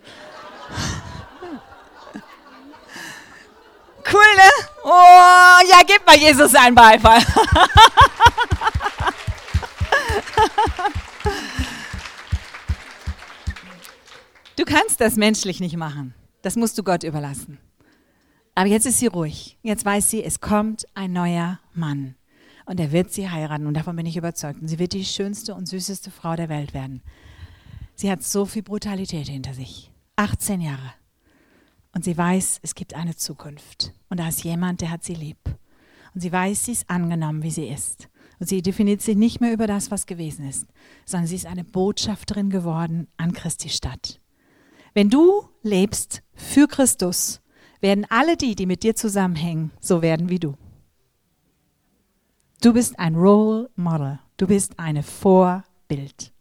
Cool, ne? Oh, ja, gib mal Jesus einen Beifall. Du kannst das menschlich nicht machen. Das musst du Gott überlassen. Aber jetzt ist sie ruhig. Jetzt weiß sie, es kommt ein neuer Mann. Und er wird sie heiraten. Und davon bin ich überzeugt. Und sie wird die schönste und süßeste Frau der Welt werden. Sie hat so viel Brutalität hinter sich. 18 Jahre. Und sie weiß, es gibt eine Zukunft. Und da ist jemand, der hat sie lieb. Und sie weiß, sie ist angenommen, wie sie ist. Und sie definiert sich nicht mehr über das, was gewesen ist, sondern sie ist eine Botschafterin geworden an Christi Stadt. Wenn du lebst für Christus, werden alle die, die mit dir zusammenhängen, so werden wie du. Du bist ein Role Model. Du bist eine Vorbild.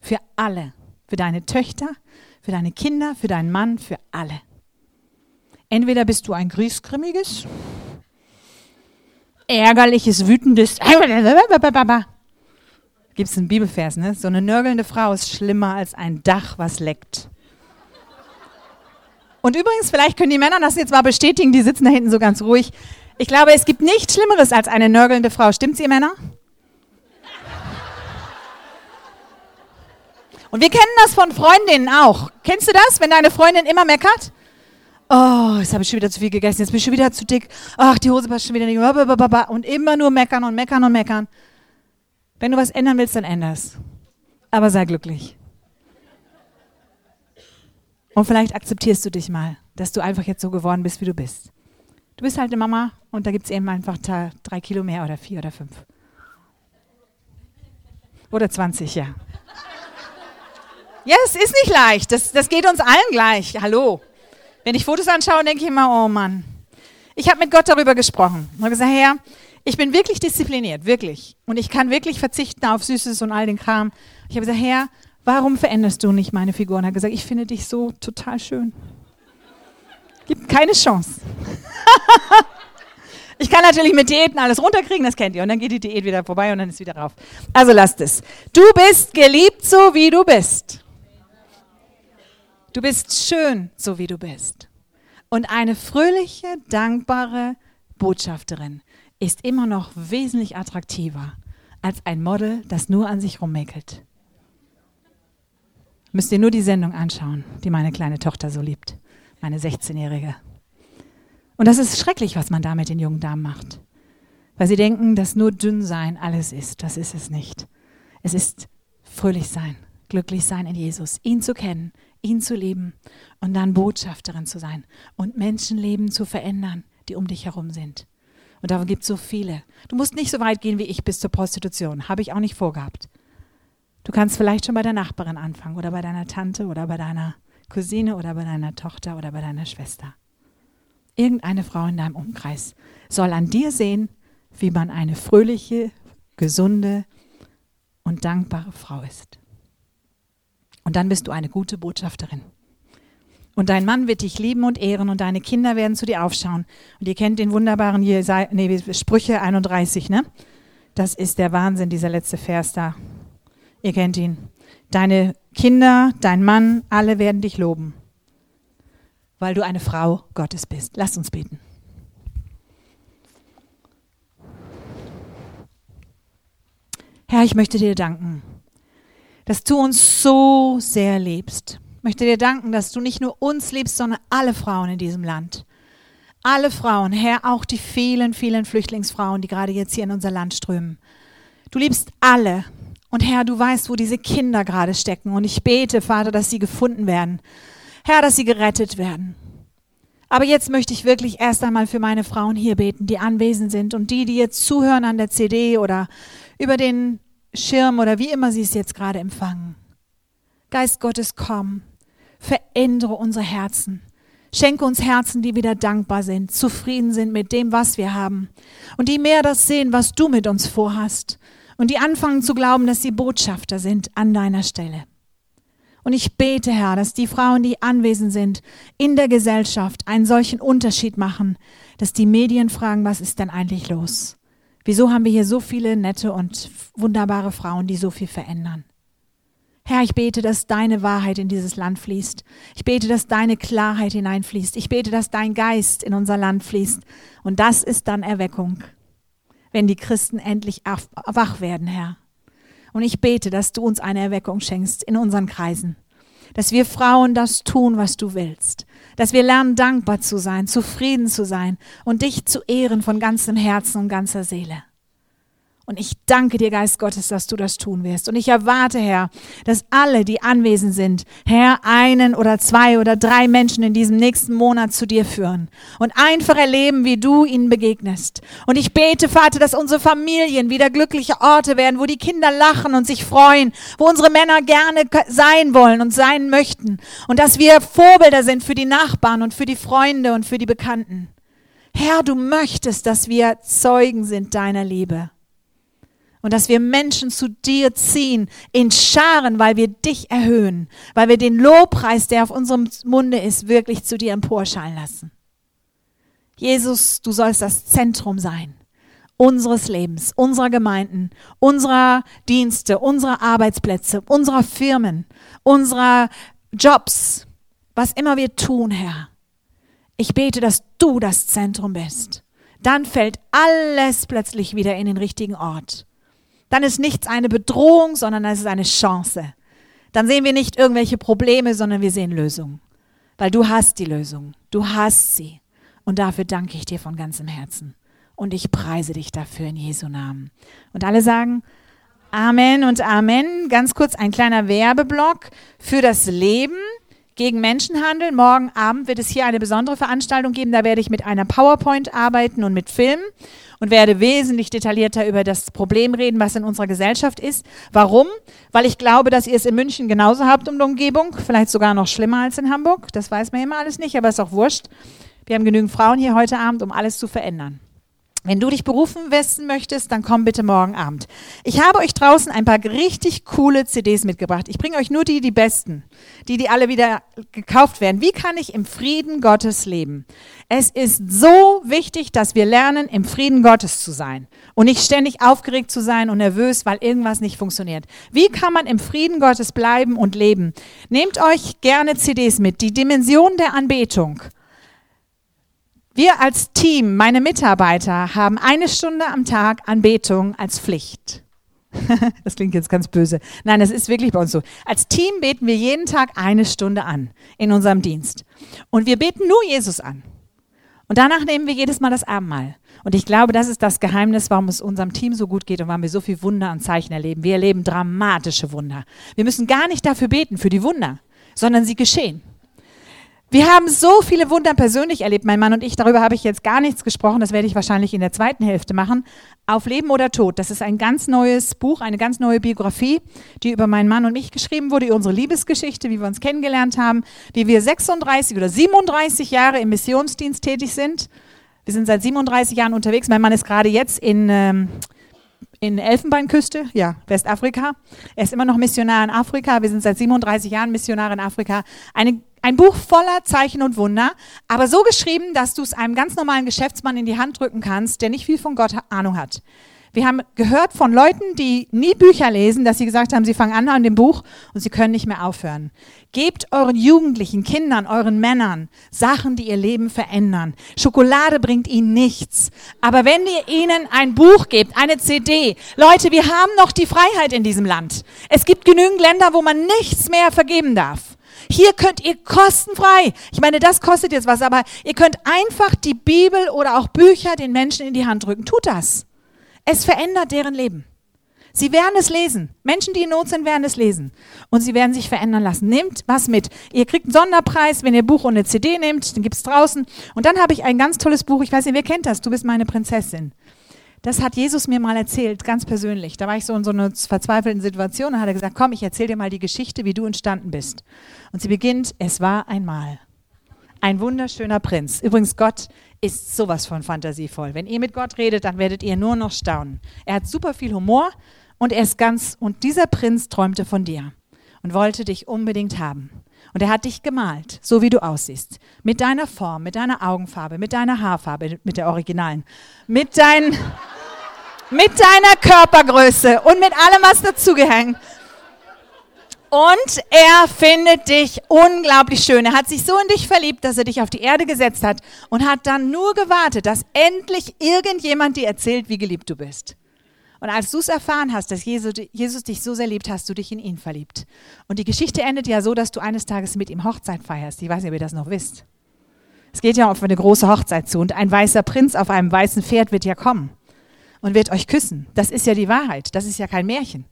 Für alle. Für deine Töchter, für deine Kinder, für deinen Mann, für alle. Entweder bist du ein griesgrimmiges, ärgerliches, wütendes. Gibt es einen Bibelvers, ne? So eine nörgelnde Frau ist schlimmer als ein Dach, was leckt. Und übrigens, vielleicht können die Männer das jetzt mal bestätigen, die sitzen da hinten so ganz ruhig. Ich glaube, es gibt nichts Schlimmeres als eine nörgelnde Frau. Stimmt's, ihr Männer? Und wir kennen das von Freundinnen auch. Kennst du das, wenn deine Freundin immer meckert? Oh, jetzt habe ich schon wieder zu viel gegessen, jetzt bin ich schon wieder zu dick. Ach, die Hose passt schon wieder nicht. Und immer nur meckern und meckern und meckern. Wenn du was ändern willst, dann änder's. Aber sei glücklich. Und vielleicht akzeptierst du dich mal, dass du einfach jetzt so geworden bist, wie du bist. Du bist halt eine Mama und da gibt es eben einfach drei Kilo mehr oder vier oder fünf. Oder 20, ja. Ja, es ist nicht leicht. Das, das geht uns allen gleich. Hallo. Wenn ich Fotos anschaue, denke ich immer, oh Mann. Ich habe mit Gott darüber gesprochen. Ich habe gesagt, Herr, ich bin wirklich diszipliniert, wirklich. Und ich kann wirklich verzichten auf Süßes und all den Kram. Ich habe gesagt, Herr, warum veränderst du nicht meine Figur? Und er hat gesagt, ich finde dich so total schön. Gibt keine Chance. ich kann natürlich mit Diäten alles runterkriegen, das kennt ihr. Und dann geht die Diät wieder vorbei und dann ist wieder rauf. Also lasst es. Du bist geliebt, so wie du bist. Du bist schön, so wie du bist. Und eine fröhliche, dankbare Botschafterin ist immer noch wesentlich attraktiver als ein Model, das nur an sich rummäkelt. Müsst ihr nur die Sendung anschauen, die meine kleine Tochter so liebt, meine 16-Jährige. Und das ist schrecklich, was man da mit den jungen Damen macht. Weil sie denken, dass nur dünn sein alles ist. Das ist es nicht. Es ist fröhlich sein, glücklich sein in Jesus, ihn zu kennen, ihn zu lieben und dann Botschafterin zu sein und Menschenleben zu verändern, die um dich herum sind. Und davon gibt es so viele. Du musst nicht so weit gehen wie ich bis zur Prostitution. Habe ich auch nicht vorgehabt. Du kannst vielleicht schon bei der Nachbarin anfangen oder bei deiner Tante oder bei deiner Cousine oder bei deiner Tochter oder bei deiner Schwester. Irgendeine Frau in deinem Umkreis soll an dir sehen, wie man eine fröhliche, gesunde und dankbare Frau ist. Und dann bist du eine gute Botschafterin. Und dein Mann wird dich lieben und ehren und deine Kinder werden zu dir aufschauen. Und ihr kennt den wunderbaren Jesaja, nee, Sprüche 31, ne? Das ist der Wahnsinn, dieser letzte Vers da. Ihr kennt ihn. Deine Kinder, dein Mann, alle werden dich loben, weil du eine Frau Gottes bist. Lass uns beten. Herr, ich möchte dir danken dass du uns so sehr liebst. Ich möchte dir danken, dass du nicht nur uns liebst, sondern alle Frauen in diesem Land. Alle Frauen, Herr, auch die vielen, vielen Flüchtlingsfrauen, die gerade jetzt hier in unser Land strömen. Du liebst alle. Und Herr, du weißt, wo diese Kinder gerade stecken. Und ich bete, Vater, dass sie gefunden werden. Herr, dass sie gerettet werden. Aber jetzt möchte ich wirklich erst einmal für meine Frauen hier beten, die anwesend sind und die, die jetzt zuhören an der CD oder über den Schirm oder wie immer Sie es jetzt gerade empfangen. Geist Gottes, komm, verändere unsere Herzen. Schenke uns Herzen, die wieder dankbar sind, zufrieden sind mit dem, was wir haben und die mehr das sehen, was du mit uns vorhast und die anfangen zu glauben, dass sie Botschafter sind an deiner Stelle. Und ich bete, Herr, dass die Frauen, die anwesend sind, in der Gesellschaft einen solchen Unterschied machen, dass die Medien fragen, was ist denn eigentlich los? Wieso haben wir hier so viele nette und wunderbare Frauen, die so viel verändern? Herr, ich bete, dass deine Wahrheit in dieses Land fließt. Ich bete, dass deine Klarheit hineinfließt. Ich bete, dass dein Geist in unser Land fließt. Und das ist dann Erweckung, wenn die Christen endlich wach werden, Herr. Und ich bete, dass du uns eine Erweckung schenkst in unseren Kreisen. Dass wir Frauen das tun, was du willst dass wir lernen, dankbar zu sein, zufrieden zu sein und dich zu ehren von ganzem Herzen und ganzer Seele. Und ich danke dir, Geist Gottes, dass du das tun wirst. Und ich erwarte, Herr, dass alle, die anwesend sind, Herr, einen oder zwei oder drei Menschen in diesem nächsten Monat zu dir führen und einfach erleben, wie du ihnen begegnest. Und ich bete, Vater, dass unsere Familien wieder glückliche Orte werden, wo die Kinder lachen und sich freuen, wo unsere Männer gerne sein wollen und sein möchten. Und dass wir Vorbilder sind für die Nachbarn und für die Freunde und für die Bekannten. Herr, du möchtest, dass wir Zeugen sind deiner Liebe. Und dass wir Menschen zu dir ziehen in Scharen, weil wir dich erhöhen, weil wir den Lobpreis, der auf unserem Munde ist, wirklich zu dir emporschallen lassen. Jesus, du sollst das Zentrum sein unseres Lebens, unserer Gemeinden, unserer Dienste, unserer Arbeitsplätze, unserer Firmen, unserer Jobs, was immer wir tun, Herr. Ich bete, dass du das Zentrum bist. Dann fällt alles plötzlich wieder in den richtigen Ort dann ist nichts eine Bedrohung, sondern es ist eine Chance. Dann sehen wir nicht irgendwelche Probleme, sondern wir sehen Lösungen. Weil du hast die Lösung. Du hast sie. Und dafür danke ich dir von ganzem Herzen. Und ich preise dich dafür in Jesu Namen. Und alle sagen Amen und Amen. Ganz kurz ein kleiner Werbeblock für das Leben gegen Menschenhandel. Morgen Abend wird es hier eine besondere Veranstaltung geben. Da werde ich mit einer PowerPoint arbeiten und mit Film und werde wesentlich detaillierter über das Problem reden, was in unserer Gesellschaft ist. Warum? Weil ich glaube, dass ihr es in München genauso habt um die Umgebung, vielleicht sogar noch schlimmer als in Hamburg. Das weiß man immer alles nicht, aber ist auch wurscht. Wir haben genügend Frauen hier heute Abend, um alles zu verändern. Wenn du dich berufen wissen möchtest, dann komm bitte morgen Abend. Ich habe euch draußen ein paar richtig coole CDs mitgebracht. Ich bringe euch nur die, die besten, die, die alle wieder gekauft werden. Wie kann ich im Frieden Gottes leben? Es ist so wichtig, dass wir lernen, im Frieden Gottes zu sein und nicht ständig aufgeregt zu sein und nervös, weil irgendwas nicht funktioniert. Wie kann man im Frieden Gottes bleiben und leben? Nehmt euch gerne CDs mit. Die Dimension der Anbetung. Wir als Team, meine Mitarbeiter, haben eine Stunde am Tag Anbetung als Pflicht. das klingt jetzt ganz böse. Nein, das ist wirklich bei uns so. Als Team beten wir jeden Tag eine Stunde an in unserem Dienst. Und wir beten nur Jesus an. Und danach nehmen wir jedes Mal das Abendmahl. Und ich glaube, das ist das Geheimnis, warum es unserem Team so gut geht und warum wir so viel Wunder und Zeichen erleben. Wir erleben dramatische Wunder. Wir müssen gar nicht dafür beten, für die Wunder, sondern sie geschehen. Wir haben so viele Wunder persönlich erlebt, mein Mann und ich. Darüber habe ich jetzt gar nichts gesprochen. Das werde ich wahrscheinlich in der zweiten Hälfte machen. Auf Leben oder Tod. Das ist ein ganz neues Buch, eine ganz neue Biografie, die über meinen Mann und mich geschrieben wurde, unsere Liebesgeschichte, wie wir uns kennengelernt haben, wie wir 36 oder 37 Jahre im Missionsdienst tätig sind. Wir sind seit 37 Jahren unterwegs. Mein Mann ist gerade jetzt in, ähm, in Elfenbeinküste, ja, Westafrika. Er ist immer noch Missionar in Afrika. Wir sind seit 37 Jahren Missionar in Afrika. Eine ein Buch voller Zeichen und Wunder, aber so geschrieben, dass du es einem ganz normalen Geschäftsmann in die Hand drücken kannst, der nicht viel von Gott Ahnung hat. Wir haben gehört von Leuten, die nie Bücher lesen, dass sie gesagt haben, sie fangen an an dem Buch und sie können nicht mehr aufhören. Gebt euren Jugendlichen, Kindern, euren Männern Sachen, die ihr Leben verändern. Schokolade bringt ihnen nichts. Aber wenn ihr ihnen ein Buch gebt, eine CD, Leute, wir haben noch die Freiheit in diesem Land. Es gibt genügend Länder, wo man nichts mehr vergeben darf. Hier könnt ihr kostenfrei, ich meine, das kostet jetzt was, aber ihr könnt einfach die Bibel oder auch Bücher den Menschen in die Hand drücken. Tut das. Es verändert deren Leben. Sie werden es lesen. Menschen, die in Not sind, werden es lesen. Und sie werden sich verändern lassen. Nehmt was mit. Ihr kriegt einen Sonderpreis, wenn ihr Buch und eine CD nehmt. Den gibt es draußen. Und dann habe ich ein ganz tolles Buch. Ich weiß nicht, wer kennt das? Du bist meine Prinzessin. Das hat Jesus mir mal erzählt, ganz persönlich. Da war ich so in so einer verzweifelten Situation und hat er gesagt, komm, ich erzähle dir mal die Geschichte, wie du entstanden bist. Und sie beginnt, es war einmal. Ein wunderschöner Prinz. Übrigens, Gott ist sowas von fantasievoll. Wenn ihr mit Gott redet, dann werdet ihr nur noch staunen. Er hat super viel Humor und er ist ganz, und dieser Prinz träumte von dir und wollte dich unbedingt haben. Und er hat dich gemalt, so wie du aussiehst. Mit deiner Form, mit deiner Augenfarbe, mit deiner Haarfarbe, mit der originalen, mit, dein, mit deiner Körpergröße und mit allem, was dazugehängt. Und er findet dich unglaublich schön. Er hat sich so in dich verliebt, dass er dich auf die Erde gesetzt hat und hat dann nur gewartet, dass endlich irgendjemand dir erzählt, wie geliebt du bist. Und als du es erfahren hast, dass Jesus, dich so sehr liebt, hast du dich in ihn verliebt. Und die Geschichte endet ja so, dass du eines Tages mit ihm Hochzeit feierst. Ich weiß nicht, ob ihr das noch wisst. Es geht ja auf eine große Hochzeit zu und ein weißer Prinz auf einem weißen Pferd wird ja kommen. und wird euch küssen. Das ist ja die Wahrheit. Das ist ja kein Märchen.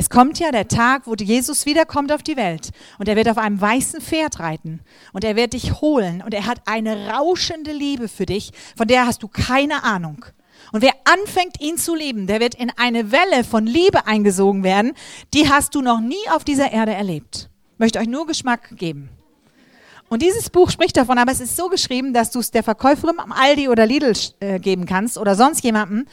Es kommt ja der Tag, wo Jesus wiederkommt auf die Welt und er wird auf einem weißen Pferd reiten und er wird dich holen und er hat eine rauschende Liebe für dich, von der hast du keine Ahnung. Und wer anfängt, ihn zu lieben, der wird in eine Welle von Liebe eingesogen werden, die hast du noch nie auf dieser Erde erlebt. Ich möchte euch nur Geschmack geben. Und dieses Buch spricht davon, aber es ist so geschrieben, dass du es der Verkäuferin am Aldi oder Lidl äh, geben kannst oder sonst jemandem,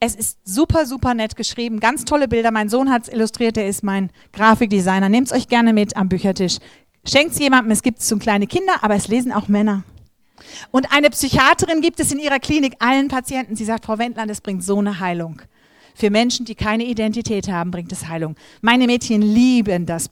es ist super, super nett geschrieben, ganz tolle Bilder. Mein Sohn hat es illustriert, der ist mein Grafikdesigner. Nehmt es euch gerne mit am Büchertisch. Schenkt es jemandem, es gibt es zum kleine Kinder, aber es lesen auch Männer. Und eine Psychiaterin gibt es in ihrer Klinik allen Patienten. Sie sagt, Frau Wendland, es bringt so eine Heilung. Für Menschen, die keine Identität haben, bringt es Heilung. Meine Mädchen lieben das